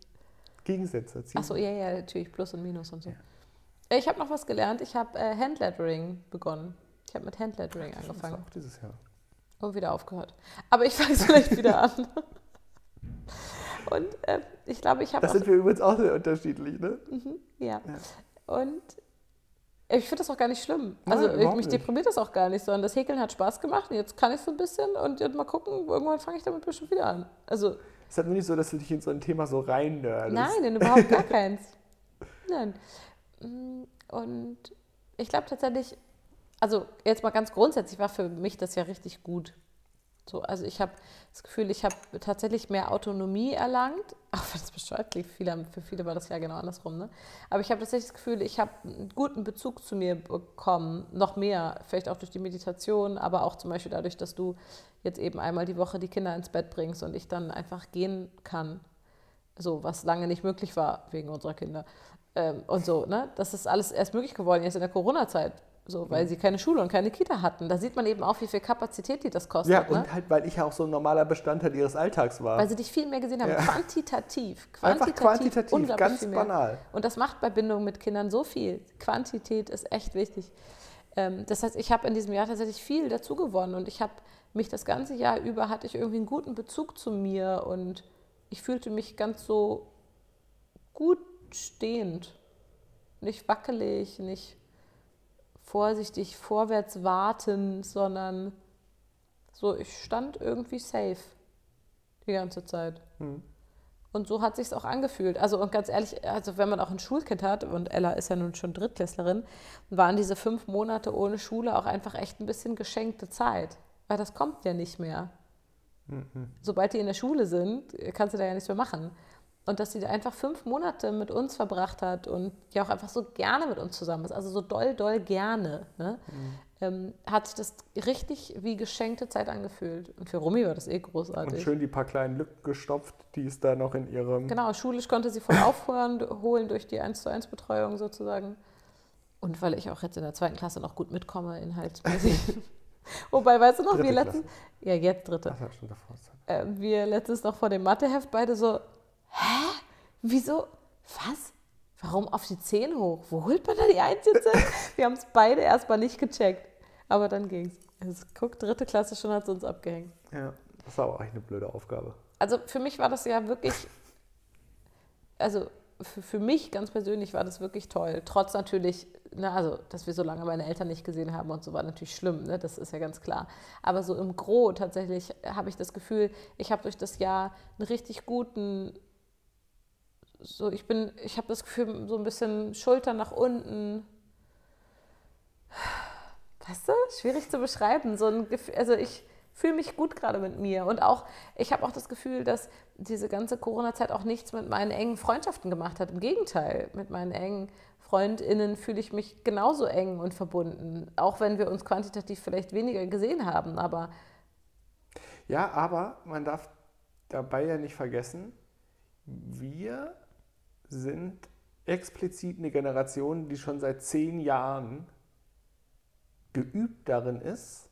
Gegensätze. Achso, ja, ja, natürlich. Plus und Minus und so. Äh, Ich habe noch was gelernt. Ich habe äh, Handlettering begonnen. Ich habe mit Handlettering Das angefangen war auch dieses Jahr. und wieder aufgehört. Aber ich fange es vielleicht wieder an. Und äh, ich glaube, ich habe Das sind wir übrigens auch sehr unterschiedlich, ne? Ja. Und ich finde das auch gar nicht schlimm. Nein, Also ich, mich nicht. deprimiert das auch gar nicht, sondern das Häkeln hat Spaß gemacht und jetzt kann ich so ein bisschen und jetzt mal gucken, irgendwann fange ich damit bestimmt wieder an. Also Es ist halt nur nicht so, dass du dich in so ein Thema so rein nein, denn überhaupt gar keins. Nein. Mm, Und ich glaube tatsächlich, also jetzt mal ganz grundsätzlich war für mich das ja richtig gut. So, also ich habe das Gefühl, ich habe tatsächlich mehr Autonomie erlangt, auch wenn es bescheuert klingt, viele, für viele war das ja genau andersrum, ne? aber ich habe tatsächlich das Gefühl, ich habe einen guten Bezug zu mir bekommen, noch mehr, vielleicht auch durch die Meditation, aber auch zum Beispiel dadurch, dass du jetzt eben einmal die Woche die Kinder ins Bett bringst und ich dann einfach gehen kann, so, was lange nicht möglich war wegen unserer Kinder. Ähm, und so, ne? Das ist alles erst möglich geworden jetzt in der Corona-Zeit, so, weil sie keine Schule und keine Kita hatten. Da sieht man eben auch, wie viel Kapazität die das kostet. Ja, ne? und halt, weil ich ja auch so ein normaler Bestandteil ihres Alltags war. Weil sie dich viel mehr gesehen haben. Ja. Quantitativ. Einfach quantitativ, ganz viel mehr. banal. Und das macht bei Bindung mit Kindern so viel. Quantität ist echt wichtig. Ähm, das heißt, ich habe in diesem Jahr tatsächlich viel dazu gewonnen und ich habe mich das ganze Jahr über, hatte ich irgendwie einen guten Bezug zu mir und ich fühlte mich ganz so gut stehend. Nicht wackelig, nicht vorsichtig vorwärts warten, sondern so, ich stand irgendwie safe die ganze Zeit. Und so hat sich's auch angefühlt. Also und ganz ehrlich, also wenn man auch ein Schulkind hat und Ella ist ja nun schon Drittklässlerin, waren diese fünf Monate ohne Schule auch einfach echt ein bisschen geschenkte Zeit, weil das kommt ja nicht mehr. Sobald die in der Schule sind, kannst du da ja nichts mehr machen. Und dass sie einfach fünf Monate mit uns verbracht hat und ja auch einfach so gerne mit uns zusammen ist, also so doll, doll gerne, ne? Mhm. ähm, hat sich das richtig wie geschenkte Zeit angefühlt. Und für Rumi war das eh Und großartig. schön die paar kleinen Lücken gestopft, die es da noch in ihrem. Genau, schulisch konnte sie voll aufholen holen durch die 1 zu 1 Betreuung sozusagen. Und weil ich auch jetzt in der zweiten Klasse noch gut mitkomme, inhaltsmäßig. Wobei, weißt du noch, Dritte wir letztens, ja jetzt dritte, Ach ja, schon davor. äh, wir letztens noch vor dem Matheheft beide so, hä? Wieso? Was? Warum auf die 10 hoch? Wo holt man da die 1 jetzt hin? Wir haben es beide erstmal nicht gecheckt. Aber dann ging's. Also, guck, dritte Klasse schon hat es uns abgehängt. Ja, das war aber eigentlich eine blöde Aufgabe. Also für mich war das ja wirklich, also für, für mich ganz persönlich war das wirklich toll. Trotz natürlich, ne, also dass wir so lange meine Eltern nicht gesehen haben und so war natürlich schlimm, ne, das ist ja ganz klar. Aber so im Gro tatsächlich habe ich das Gefühl, ich habe durch das Jahr einen richtig guten, so ich bin, ich habe das Gefühl, so ein bisschen Schultern nach unten. Weißt du, schwierig zu beschreiben. So ein Gefühl, also ich fühle mich gut gerade mit mir. Und auch, ich habe auch das Gefühl, dass diese ganze Corona-Zeit auch nichts mit meinen engen Freundschaften gemacht hat. Im Gegenteil, mit meinen engen FreundInnen fühle ich mich genauso eng und verbunden. Auch wenn wir uns quantitativ vielleicht weniger gesehen haben. Aber Ja, aber man darf dabei ja nicht vergessen, wir sind explizit eine Generation, die schon seit zehn Jahren geübt darin ist,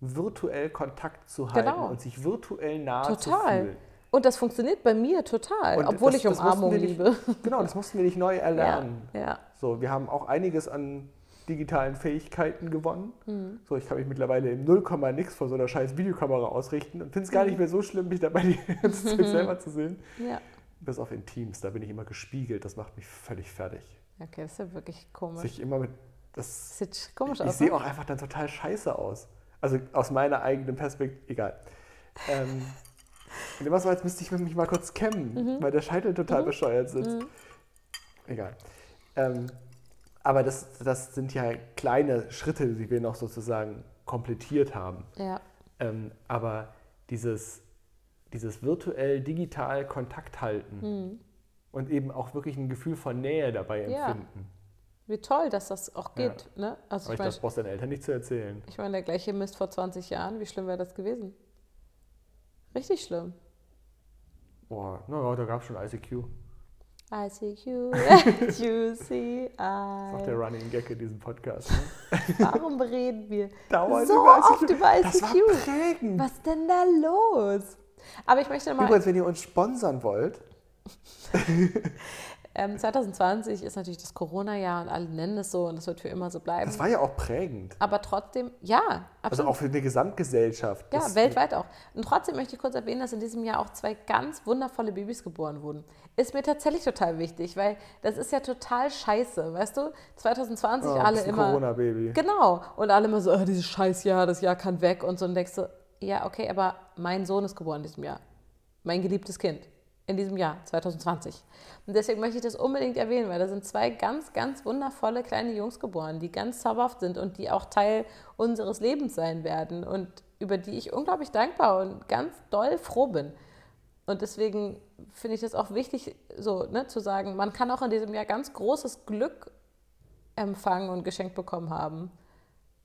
virtuell Kontakt zu halten Genau. und sich virtuell nahe zu total. fühlen. Und das funktioniert bei mir total, Und obwohl das- ich Umarmung nicht- liebe. Genau, das mussten wir nicht neu Ja, erlernen. ja. So, wir haben auch einiges an digitalen Fähigkeiten gewonnen. Mhm. So, ich kann mich mittlerweile im 0, nix vor so einer scheiß Videokamera ausrichten und finde es gar Mhm. nicht mehr so schlimm, mich dabei die ganze Zeit selber zu sehen. ja. Bis auf in Teams, da bin ich immer gespiegelt, das macht mich völlig fertig. Okay, das ist ja wirklich komisch. Sich immer mit. Das, Sieht komisch ich aus. sehe ne? auch einfach dann total scheiße aus. Also aus meiner eigenen Perspektive, egal. Ähm, und immer so, als müsste ich mich mal kurz kämmen, Mhm. weil der Scheitel total bescheuert sitzt. Egal. Ähm, aber das, das sind ja kleine Schritte, die wir noch sozusagen komplettiert haben. Ja. Ähm, aber dieses, dieses virtuell, digital Kontakt halten und eben auch wirklich ein Gefühl von Nähe dabei. Ja. empfinden. Wie toll, dass das auch Ja. geht. Ne? Also Aber ich ich meine, das brauchst deinen Eltern nicht zu erzählen. ich mein, der gleiche Mist vor 20 Jahren, wie schlimm wäre das gewesen? Richtig schlimm. Boah, naja, da gab es schon ICQ. I see you, you see Das ist auch der. Running Gag in diesem Podcast. Ne? Warum reden wir Dauernd so über ICQ. oft über Das war ICQ? prägend. Was denn da los? Aber ich möchte mal, Übrigens, wenn ihr uns sponsern wollt, ähm, 2020 ist natürlich das Corona-Jahr und alle nennen es so und es wird für immer so bleiben. das war ja auch prägend. Aber trotzdem, ja, Also absolut. auch für eine Gesamtgesellschaft. Ja, Das- weltweit auch. Und trotzdem möchte ich kurz erwähnen, dass in diesem Jahr auch zwei ganz wundervolle Babys geboren wurden. Ist mir tatsächlich total wichtig, weil das ist ja total scheiße, weißt du? 2020 Oh, alle immer. Corona-Baby. Genau. Und alle immer so, oh, dieses Scheißjahr, das Jahr kann weg und so. Und denkst du, ja, okay, aber mein Sohn ist geboren in diesem Jahr. Mein geliebtes Kind. In diesem Jahr, 2020. Und deswegen möchte ich das unbedingt erwähnen, weil da sind zwei ganz, ganz wundervolle kleine Jungs geboren, die ganz zauberhaft sind und die auch Teil unseres Lebens sein werden und über die ich unglaublich dankbar und ganz doll froh bin. Und deswegen finde ich das auch wichtig, so ne, zu sagen, man kann auch in diesem Jahr ganz großes Glück empfangen und geschenkt bekommen haben.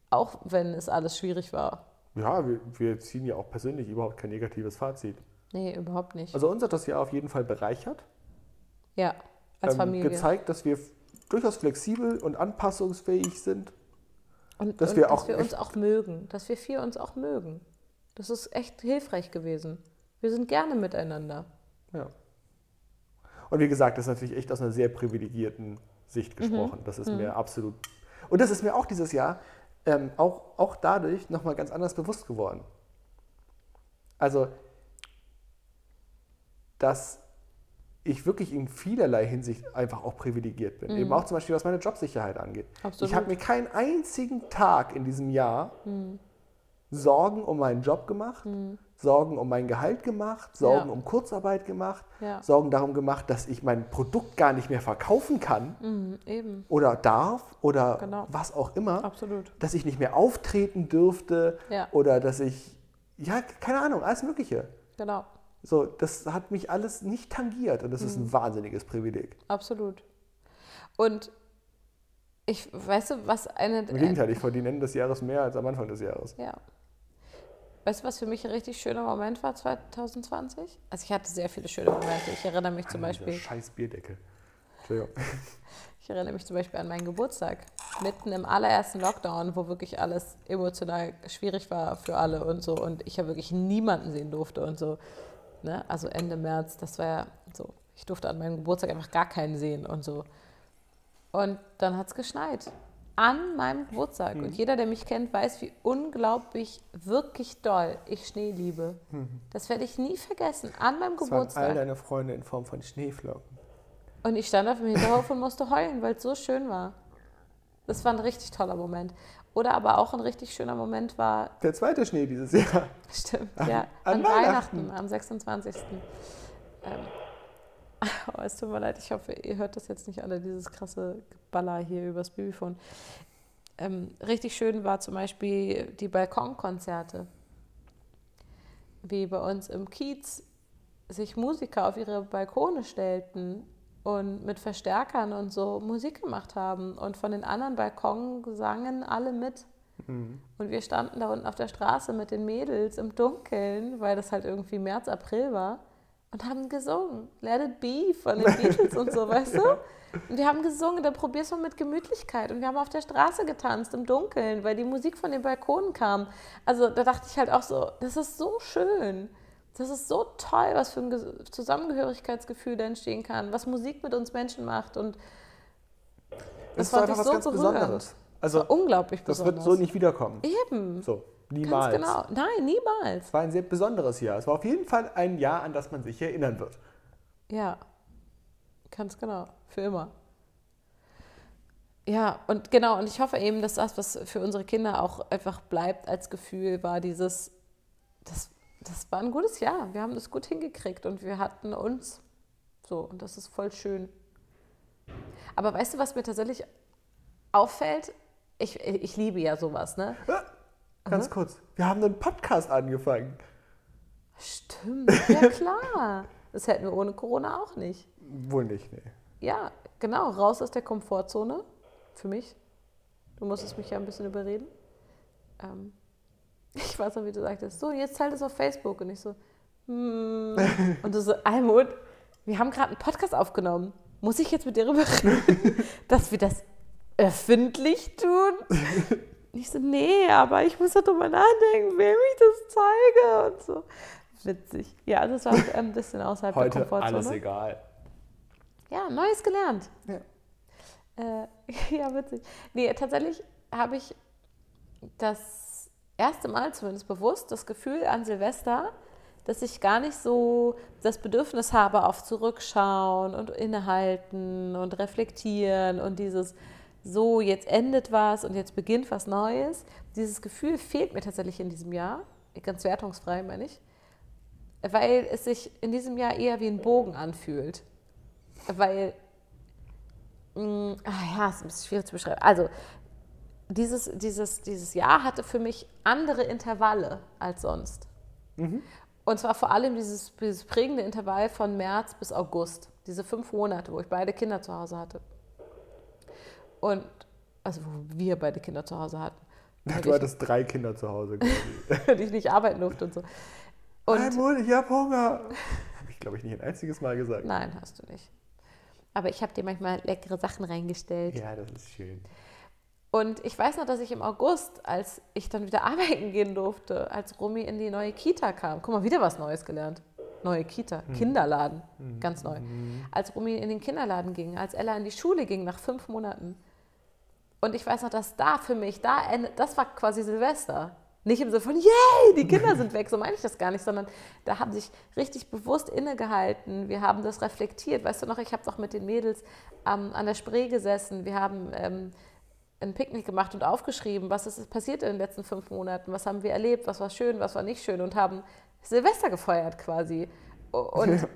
Auch wenn es alles schwierig war. Ja, wir, wir ziehen ja auch persönlich überhaupt kein negatives Fazit. Nee, überhaupt nicht. Also uns hat das Jahr auf jeden Fall bereichert. ja, als ähm, Familie. Gezeigt, dass wir durchaus flexibel und anpassungsfähig sind. und dass und wir dass wir uns auch mögen. Dass wir vier uns auch mögen. Das ist echt hilfreich gewesen. Wir sind gerne miteinander. Ja. Und wie gesagt, das ist natürlich echt aus einer sehr privilegierten Sicht Mhm. gesprochen. Das ist mir absolut. Und das ist mir auch dieses Jahr ähm, auch, auch dadurch nochmal ganz anders bewusst geworden. Also, dass ich wirklich in vielerlei Hinsicht einfach auch privilegiert bin. Eben auch zum Beispiel, was meine Jobsicherheit angeht. Mhm. Absolut. Ich habe mir keinen einzigen Tag in diesem Jahr Mhm. Sorgen um meinen Job gemacht, Sorgen um mein Gehalt gemacht, Sorgen Ja. um Kurzarbeit gemacht, Ja. Sorgen darum gemacht, dass ich mein Produkt gar nicht mehr verkaufen kann Mhm, oder darf oder Genau. was auch immer, Absolut. dass ich nicht mehr auftreten dürfte Ja. oder dass ich, ja, keine Ahnung, alles Mögliche. Genau. So, das hat mich alles nicht tangiert und das ist Mhm. ein wahnsinniges Privileg. Absolut. Und ich, weißt du, was eine. Im Gegenteil, ich verdiene Ende des Jahres mehr als am Anfang des Jahres. Ja. Weißt du, was für mich ein richtig schöner Moment war 2020? Also ich hatte sehr viele schöne Momente. Ich erinnere mich zum Alter, dieser Beispiel, Scheiß Bierdeckel. Ich erinnere mich zum Beispiel an meinen Geburtstag. Mitten im allerersten Lockdown, wo wirklich alles emotional schwierig war für alle und so. Und ich ja wirklich niemanden sehen durfte und so. Ne? Also Ende März, das war ja so. Ich durfte an meinem Geburtstag einfach gar keinen sehen und so. Und dann hat es geschneit. An meinem Geburtstag. Mhm. Und jeder, der mich kennt, weiß, wie unglaublich, wirklich doll ich Schnee liebe. Das werde ich nie vergessen. An meinem Mhm. Das waren all Geburtstag. deine Freunde in Form von Schneeflocken. Und ich stand auf dem Hinterhof und musste heulen, weil es so schön war. Das war ein richtig toller Moment. Oder aber auch ein richtig schöner Moment war, Der zweite Schnee dieses Jahr. stimmt, An- ja, an an, Weihnachten. Weihnachten, am 26. Ähm, oh, es tut mir leid, ich hoffe, ihr hört das jetzt nicht alle, dieses krasse Baller hier übers Babyphone. Ähm, richtig schön war zum Beispiel die Balkonkonzerte. Wie bei uns im Kiez sich Musiker auf ihre Balkone stellten und mit Verstärkern und so Musik gemacht haben. Und von den anderen Balkonen sangen alle mit. Und wir standen da unten auf der Straße mit den Mädels im Dunkeln, weil das halt irgendwie März, April war, und haben gesungen. Let it be von den Beatles und so, weißt du? Und wir haben gesungen, dann probier's mal mit Gemütlichkeit. Und wir haben auf der Straße getanzt im Dunkeln, weil die Musik von den Balkonen kam. Also da dachte ich halt auch so, das ist so schön. Das ist so toll, was für ein Zusammengehörigkeitsgefühl da entstehen kann, was Musik mit uns Menschen macht. Und Das ist fand ich so ganz berührend. Besonderes. Also, unglaublich das besonders. wird so nicht wiederkommen. Eben. So, niemals. Ganz genau. Nein, niemals. Es war ein sehr besonderes Jahr. Es war auf jeden Fall ein Jahr, an das man sich erinnern wird. Ja, ganz genau. Für immer. Ja, und genau, und ich hoffe eben, dass das, was für unsere Kinder auch einfach bleibt als Gefühl, war dieses, das, das war ein gutes Jahr. Wir haben das gut hingekriegt und wir hatten uns so, und das ist voll schön. Aber weißt du, was mir tatsächlich auffällt? Ich, ich liebe ja sowas, ne? Ganz kurz. Wir haben einen Podcast angefangen. Stimmt, ja klar. Das hätten wir ohne Corona auch nicht. Wohl nicht, nee. Ja, genau, raus aus der Komfortzone. Für mich. Du musstest mich ja ein bisschen überreden. Ähm, ich weiß noch, wie du sagtest, so, jetzt teilt es auf Facebook. Und ich so, hm. Und du so, Almut, wir haben gerade einen Podcast aufgenommen. Muss ich jetzt mit dir darüber reden, dass wir das öffentlich tun? Und ich so, nee, aber ich muss darüber nachdenken, wem ich das zeige und so. Witzig. Ja, also es war ein bisschen außerhalb der Heute Komfortzone. alles egal. Ja, Neues gelernt. Ja. Äh, ja, witzig. Nee, tatsächlich habe ich das erste Mal zumindest bewusst das Gefühl an Silvester, dass ich gar nicht so das Bedürfnis habe auf Zurückschauen und Innehalten und Reflektieren und dieses so, jetzt endet was und jetzt beginnt was Neues. Dieses Gefühl fehlt mir tatsächlich in diesem Jahr, ganz wertungsfrei meine ich, weil es sich in diesem Jahr eher wie ein Bogen anfühlt. Weil, mh, ah ja, ist ein bisschen schwierig zu beschreiben. Also, dieses, dieses, dieses Jahr hatte für mich andere Intervalle als sonst. Und zwar vor allem dieses, dieses prägende Intervall von März bis August. Diese fünf Monate, wo ich beide Kinder zu Hause hatte. Und, also wo wir beide Kinder zu Hause hatten. Und Du ich, hattest drei Kinder zu Hause. quasi. und ich nicht arbeiten durfte und so. Und, Almut, ich hab Hunger. Hab ich, glaube ich, nicht ein einziges Mal gesagt. nein, hast du nicht. Aber ich habe dir manchmal leckere Sachen reingestellt. Ja, das ist schön. Und ich weiß noch, dass ich im August, als ich dann wieder arbeiten gehen durfte, als Romy in die neue Kita kam, guck mal, wieder was Neues gelernt. Neue Kita, Kinderladen, ganz neu. Als Romy in den Kinderladen ging, als Ella in die Schule ging nach fünf Monaten. Und ich weiß noch, dass da für mich, da das war quasi Silvester. Nicht im Sinne von, yay, die Kinder sind weg, so meine ich das gar nicht, sondern da haben sich richtig bewusst innegehalten. Wir haben das reflektiert. Weißt du noch, ich habe doch mit den Mädels ähm, an der Spree gesessen. Wir haben ähm, ein Picknick gemacht und aufgeschrieben, was ist passiert in den letzten fünf Monaten, was haben wir erlebt, was war schön, was war nicht schön und haben Silvester gefeiert quasi. Und, und,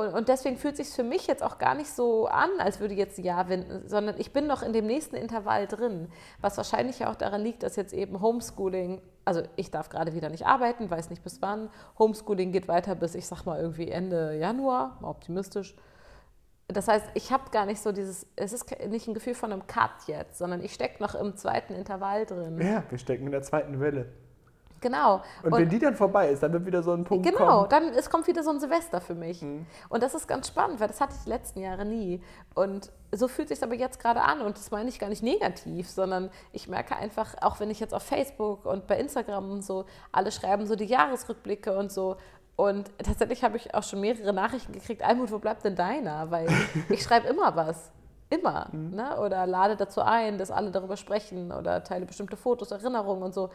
und deswegen fühlt es sich für mich jetzt auch gar nicht so an, als würde jetzt ein Jahr winden, sondern ich bin noch in dem nächsten Intervall drin. Was wahrscheinlich ja auch daran liegt, dass jetzt eben Homeschooling, also ich darf gerade wieder nicht arbeiten, weiß nicht bis wann. Homeschooling geht weiter bis, ich sag mal, irgendwie Ende Januar, optimistisch. Das heißt, ich habe gar nicht so dieses, es ist nicht ein Gefühl von einem Cut jetzt, sondern ich stecke noch im zweiten Intervall drin. Ja, wir stecken in der zweiten Welle. Genau. Und, wenn die dann vorbei ist, dann wird wieder so ein Punkt Genau, kommen. dann es kommt wieder so ein Silvester für mich. Mhm. Und das ist ganz spannend, weil das hatte ich die letzten Jahre nie. Und so fühlt sich aber jetzt gerade an. Und das meine ich gar nicht negativ, sondern ich merke einfach, auch wenn ich jetzt auf Facebook und bei Instagram und so, alle schreiben so die Jahresrückblicke und so. Und tatsächlich habe ich auch schon mehrere Nachrichten gekriegt, Almut, wo bleibt denn deiner? Weil ich schreibe immer was. Immer. Ne? Oder lade dazu ein, dass alle darüber sprechen oder teile bestimmte Fotos, Erinnerungen und so.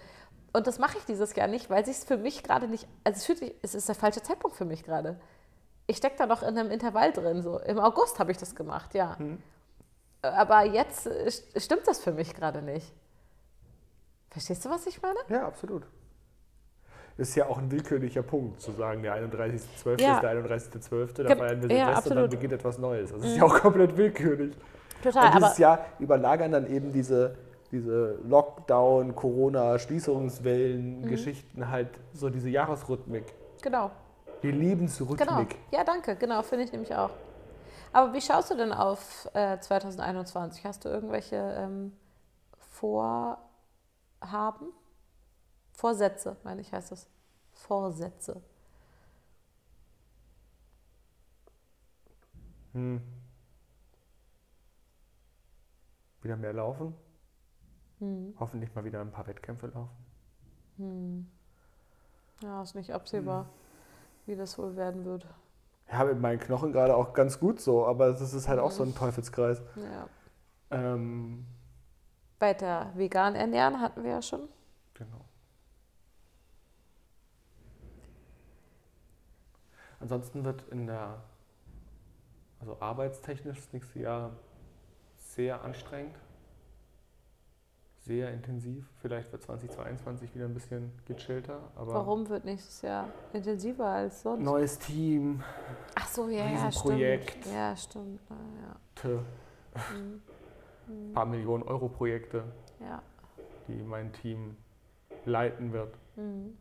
Und das mache ich dieses Jahr nicht, weil sich es für mich gerade nicht, also es fühlt sich, es ist der falsche Zeitpunkt für mich gerade. Ich stecke da noch in einem Intervall drin. So. Im August habe ich das gemacht, ja. Aber jetzt stimmt das für mich gerade nicht. Verstehst du, was ich meine? Ja, absolut. Ist ja auch ein willkürlicher Punkt, zu sagen, der 31.12. Ja. ist der 31.12., da Ge- feiern wir ja, Silvester und dann beginnt etwas Neues. Das ist ja auch komplett willkürlich. Total, und dieses Jahr überlagern dann eben diese, diese Lockdown, Corona, Schließungswellen, Geschichten halt so diese Jahresrhythmik, genau. die Lebensrhythmik. Genau. Ja, danke. Genau, finde ich nämlich auch. Aber wie schaust du denn auf äh, 2021? Hast du irgendwelche ähm, Vorhaben? Vorsätze, meine ich, heißt das. Vorsätze. Hm. Wieder mehr laufen. Hm. Hoffentlich mal wieder ein paar Wettkämpfe laufen. Ja, ist nicht absehbar, wie das wohl werden wird. Ja, mit meinen Knochen gerade auch ganz gut so, aber das ist halt auch so ein Teufelskreis. Ja. Ähm, Weiter vegan ernähren hatten wir ja schon. genau. Ansonsten wird in der, also arbeitstechnisch das nächste Jahr sehr anstrengend, sehr intensiv. Vielleicht wird 2022 wieder ein bisschen gechillter, aber Warum wird nächstes Jahr intensiver als sonst? neues Team, Ach so, ja, ja, Riesenprojekt. stimmt. Ja, stimmt. Na, ja. T- ein paar Millionen Euro Projekte, ja. die mein Team leiten wird. Mhm.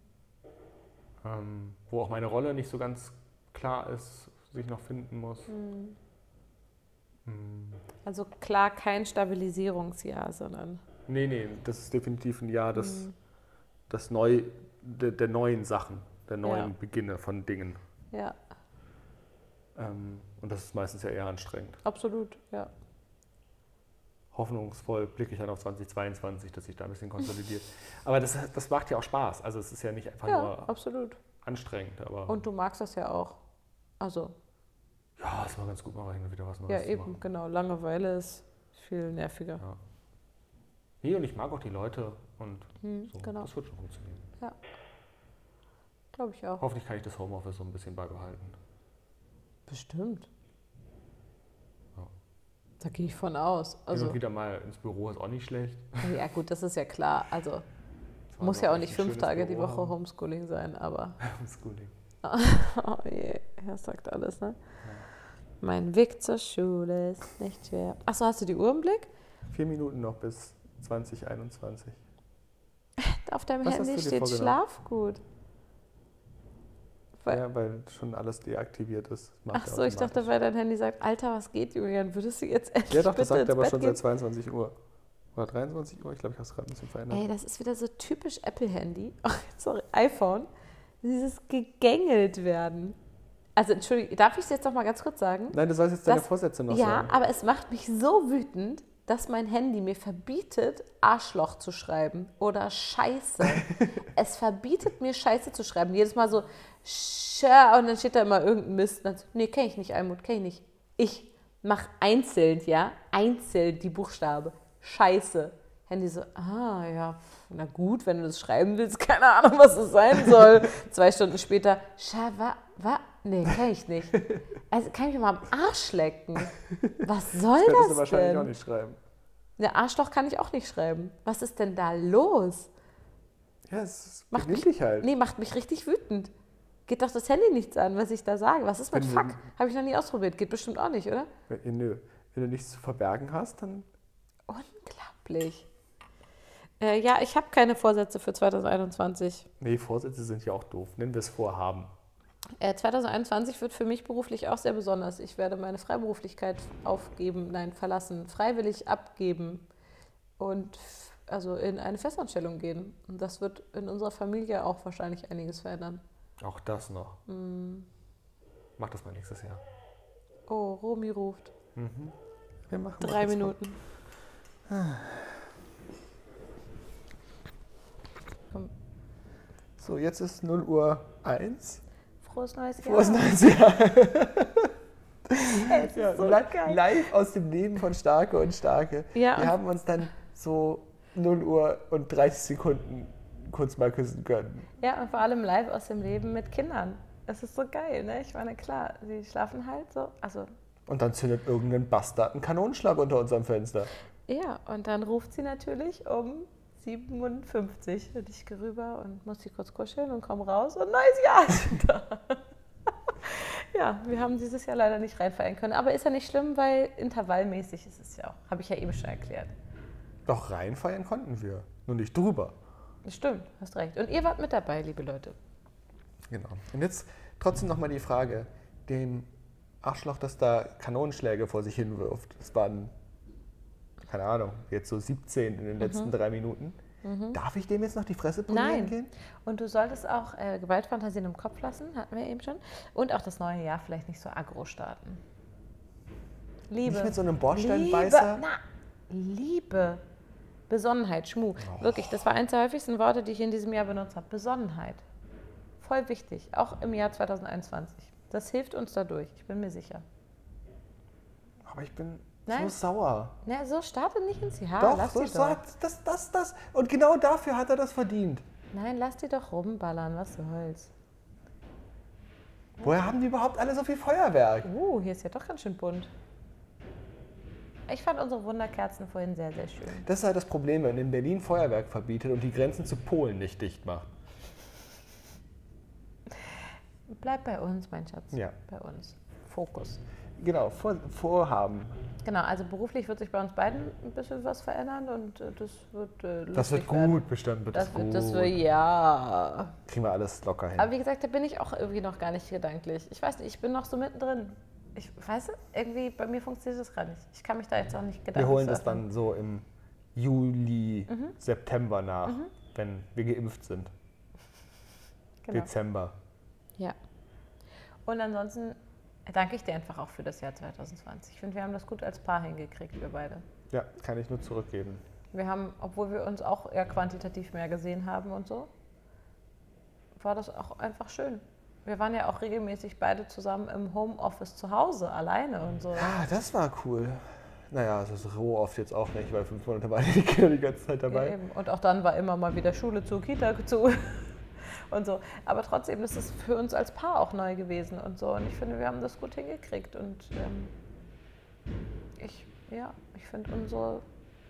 ähm, wo auch meine Rolle nicht so ganz klar ist, sich noch finden muss. Mhm. Mm, Also klar kein Stabilisierungsjahr, sondern Nee, nee, das ist definitiv ein Jahr des, Mhm. des neu, der, der neuen Sachen, der neuen Ja. Beginne von Dingen. ja, Ähm, und das ist meistens ja eher anstrengend. absolut, ja. Hoffnungsvoll blicke ich dann auf 2022, dass sich da ein bisschen konsolidiert. aber das, das macht ja auch Spaß. Also es ist ja nicht einfach Ja, nur absolut. anstrengend, aber Und du magst das ja auch. Also, ja, es war ganz gut, mal hin und wieder was Neues ja, eben, genau. Langeweile ist viel nerviger. Ja. Nee, und ich mag auch die Leute und Hm, so. genau, Das wird schon funktionieren. glaube ich auch. Hoffentlich kann ich das Homeoffice so ein bisschen beibehalten. Bestimmt. Ja. Da gehe ich von aus. Hin Also, und wieder mal ins Büro ist auch nicht schlecht. ja gut, das ist ja klar. Also, muss ja auch nicht fünf Tage die Büro Woche haben. Homeschooling sein, aber Homeschooling. Oh je, er sagt alles, ne? Mein Weg zur Schule ist nicht schwer. Achso, hast du die Uhr im Blick? Vier Minuten noch bis 2021. Auf deinem Was Handy steht? Schlafgut. Weil- Ja, weil schon alles deaktiviert ist. Das er Achso, ich dachte, weil dein Handy sagt, Alter, was geht, Julian? Würdest du jetzt endlich Ja, doch, das sagt er aber Bett schon gehen? seit 22 Uhr. Oder 23 Uhr? Ich glaube, ich habe es gerade ein bisschen verändert. Ey, das ist wieder so typisch Apple-Handy. Oh, sorry, iPhone. Dieses gegängelt werden. Also, Entschuldigung, darf ich es jetzt noch mal ganz kurz sagen? Nein, du sollst jetzt deine Das- Vorsätze noch ja, sagen. aber es macht mich so wütend, dass mein Handy mir verbietet, Arschloch zu schreiben oder Scheiße. es verbietet mir, Scheiße zu schreiben. Jedes Mal so, Scha und dann steht da immer irgendein Mist. Dann nee, kenne ich nicht, Almut, kenne ich nicht. Ich mache einzeln, ja, einzeln die Buchstabe. Scheiße. Handy so, ah, ja, na gut, wenn du das schreiben willst, keine Ahnung, was das sein soll. Zwei Stunden später, Scha, wa, wa, nee, kenne ich nicht. Also kann ich mir mal am Arsch lecken. Was soll das das du wahrscheinlich denn? auch nicht schreiben. Ja, Arschloch kann ich auch nicht schreiben. Was ist denn da los? Ja, es Macht mich, dich halt. nee, macht mich richtig wütend. Geht doch das Handy nichts an, was ich da sage. Was ist mit Wenn Fuck? Habe ich noch nie ausprobiert. Geht bestimmt auch nicht, oder? Wenn, nö. Wenn du nichts zu verbergen hast, dann. Unglaublich. Äh, ja, ich habe keine Vorsätze für 2021. Nee, Vorsätze sind ja auch doof. Nennen wir es Vorhaben. Äh, 2021 wird für mich beruflich auch sehr besonders. Ich werde meine Freiberuflichkeit aufgeben, nein, verlassen, freiwillig abgeben und also in eine Festanstellung gehen. Und das wird in unserer Familie auch wahrscheinlich einiges verändern. Auch das noch. Mm. Mach das mal nächstes Jahr. Oh, Romy ruft. Wir machen Drei Minuten. So, jetzt ist 0 Uhr 1. Frohes neues Jahr. Frohes neues Jahr. Es ist Ja, so li geil. live aus dem Leben von Starke und Starke. Ja. Wir haben uns dann so 0 Uhr und 30 Sekunden kurz mal küssen können. Ja, und vor allem live aus dem Leben mit Kindern. Es ist so geil, ne? Ich meine, klar, sie schlafen halt so. Also, Und dann zündet irgendein Bastard einen Kanonenschlag unter unserem Fenster. ja, und dann ruft sie natürlich um 57 und ich gehe rüber und muss sie kurz kuscheln und komme raus und neues Jahr ist da. ja, wir haben dieses Jahr leider nicht reinfallen können. Aber ist ja nicht schlimm, weil intervallmäßig ist es ja auch. Habe ich ja eben schon erklärt. Doch reinfeiern konnten wir. Nur nicht drüber. Stimmt, hast recht. Und ihr wart mit dabei, liebe Leute. Genau. Und jetzt trotzdem nochmal die Frage: Den Arschloch, das da Kanonenschläge vor sich hinwirft, das waren, keine Ahnung, jetzt so 17 in den letzten drei Minuten. Darf ich dem jetzt noch die Fresse polieren Nein. gehen? Und du solltest auch äh, Gewaltfantasien im Kopf lassen, hatten wir eben schon. Und auch das neue Jahr vielleicht nicht so aggro starten. Liebe. Nicht mit so einem Liebe, Bordsteinbeißer? na, Liebe. Besonnenheit, Schmu. Wirklich, das war eines der häufigsten Worte, die ich in diesem Jahr benutzt habe. Besonnenheit. Voll wichtig, auch im Jahr 2021. Das hilft uns dadurch, ich bin mir sicher. Aber ich bin Nein. so sauer. Na, so starte nicht ins Jahr. doch, lass so sagt das, das, das. Und genau dafür hat er das verdient. Nein, lass die doch rumballern, was soll's. Woher haben die überhaupt alle so viel Feuerwerk? Uh, hier ist ja doch ganz schön bunt. Ich fand unsere Wunderkerzen vorhin sehr, sehr schön. Das ist halt das Problem, wenn in Berlin Feuerwerk verbietet und die Grenzen zu Polen nicht dicht macht. Bleib bei uns, mein Schatz. Ja. Bei uns. Fokus. Genau, Vor Vorhaben. Genau, also beruflich wird sich bei uns beiden ein bisschen was verändern und äh, das wird äh, lustig Das wird gut, werden. bestimmt wird Das das, wird, gut. das wird, ja. Kriegen wir alles locker hin. Aber wie gesagt, da bin ich auch irgendwie noch gar nicht gedanklich. Ich weiß nicht, ich bin noch so mittendrin. Ich weiß nicht, irgendwie bei mir funktioniert das gar nicht. Ich kann mich da jetzt auch nicht gedanklich wir holen das dann so im Juli, Mhm. September nach, wenn wir geimpft sind. Genau. Dezember. Ja. Und ansonsten danke ich dir einfach auch für das Jahr 2020. Ich finde, wir haben das gut als Paar hingekriegt, wir beide. Ja, kann ich nur zurückgeben. Wir haben, obwohl wir uns auch eher quantitativ mehr gesehen haben und so, war das auch einfach schön. Wir waren ja auch regelmäßig beide zusammen im Homeoffice zu Hause, alleine und so. Ah, das war cool. Naja, das ist so oft jetzt auch nicht, weil fünf Monate waren die Kinder die ganze Zeit Ja, dabei. eben. Und auch dann war immer mal wieder Schule zu, Kita zu und so. Aber trotzdem ist es für uns als Paar auch neu gewesen und so. Und ich finde, wir haben das gut hingekriegt. Und ähm, ich, ja, ich finde unsere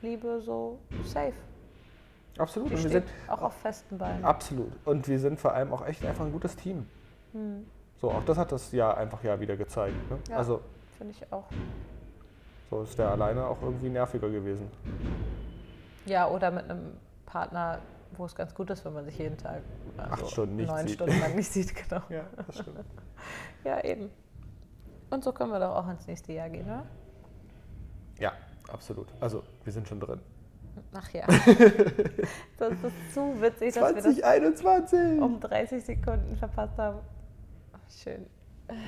Liebe so safe. Absolut. Die Und wir sind auch auf festen Beinen. absolut. Und wir sind vor allem auch echt einfach ein gutes Team. So, auch das hat das Jahr einfach ja wieder gezeigt. Ne? Ja. Also, Finde ich auch. so ist der alleine auch irgendwie nerviger gewesen. Ja, oder mit einem Partner, wo es ganz gut ist, wenn man sich jeden Tag also Acht Stunden neun sieht. Stunden lang nicht sieht. Genau. Ja, das stimmt. Ja, eben. Und so können wir doch auch ins nächste Jahr gehen, oder? ja, absolut. Also, wir sind schon drin. Ach ja. das ist zu witzig, dass wir das 2021! um 30 Sekunden verpasst haben. Schön.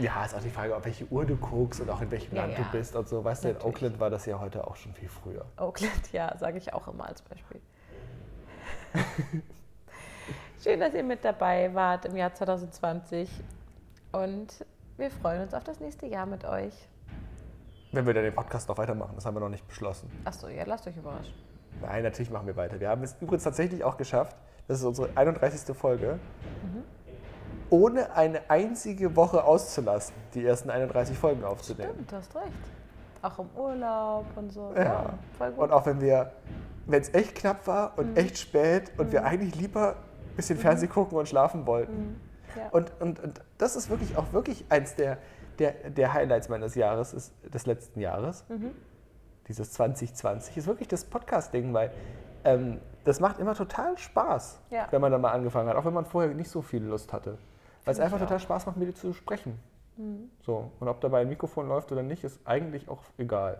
Ja, ist auch die Frage, auf welche Uhr du guckst und auch in welchem Ja, Land ja. du bist und so. Weißt du, in. Oakland war das ja heute auch schon viel früher. Oakland, ja, sage ich auch immer als Beispiel. Schön, dass ihr mit dabei wart im Jahr 2020. Und wir freuen uns auf das nächste Jahr mit euch. Wenn wir dann den Podcast noch weitermachen, das haben wir noch nicht beschlossen. Achso, ja, lasst euch überraschen. Nein, natürlich machen wir weiter. Wir haben es übrigens tatsächlich auch geschafft, das ist unsere 31. Folge, ohne eine einzige Woche auszulassen, die ersten 31 Folgen aufzunehmen. Stimmt, du hast recht. Auch im Urlaub und so. Ja. voll gut. Und auch wenn wir, wenn es echt knapp war und echt spät und wir eigentlich lieber ein bisschen Fernsehen gucken und schlafen wollten, Ja. Und, und, und das ist wirklich auch wirklich eins der, der, der Highlights meines Jahres, ist, des letzten Jahres. Mhm. Dieses 2020 ist wirklich das Podcast-Ding, weil ähm, das macht immer total Spaß, Ja. wenn man da mal angefangen hat, auch wenn man vorher nicht so viel Lust hatte. Weil es einfach total. Mhm. Spaß macht, mit dir zu sprechen. So, und ob dabei ein Mikrofon läuft oder nicht, ist eigentlich auch egal.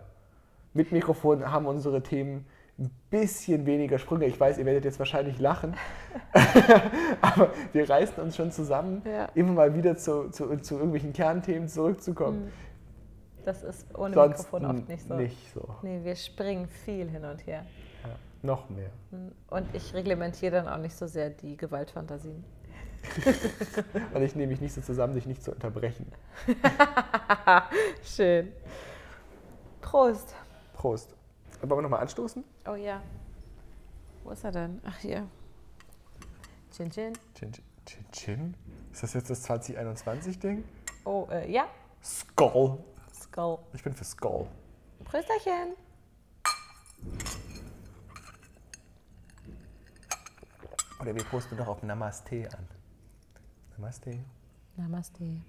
Mit Mikrofon haben unsere Themen ein bisschen weniger Sprünge. Ich weiß, ihr werdet jetzt wahrscheinlich lachen, aber wir reißen uns schon zusammen, Ja. immer mal wieder zu, zu, zu irgendwelchen Kernthemen zurückzukommen. Das ist ohne Sonst Mikrofon oft nicht so. Nicht so. Nee, wir springen viel hin und her. Ja, noch mehr. Und ich reglementiere dann auch nicht so sehr die Gewaltfantasien. Und ich nehme mich nicht so zusammen, dich nicht zu unterbrechen. Schön. Prost. Prost. Wollen wir nochmal anstoßen? Oh ja. Wo ist er denn? Ach, hier. Chin Chin. Chin, chin, chin. Ist das jetzt das 2021-Ding? Oh, äh, ja. Skull. Skull. Ich bin für Skull. Prösterchen. Oder wir posten doch auf Namaste an. Namaste. Namaste.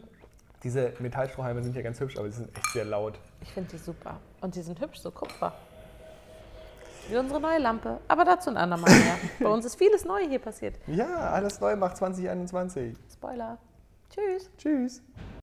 Diese Metallstrohhalme sind ja ganz hübsch, aber sie sind echt sehr laut. Ich finde die super. Und die sind hübsch, so Kupfer. Wie unsere neue Lampe. Aber dazu ein andermal mehr. Bei uns ist vieles neu hier passiert. Ja, alles neu macht 2021. Spoiler. Tschüss. Tschüss.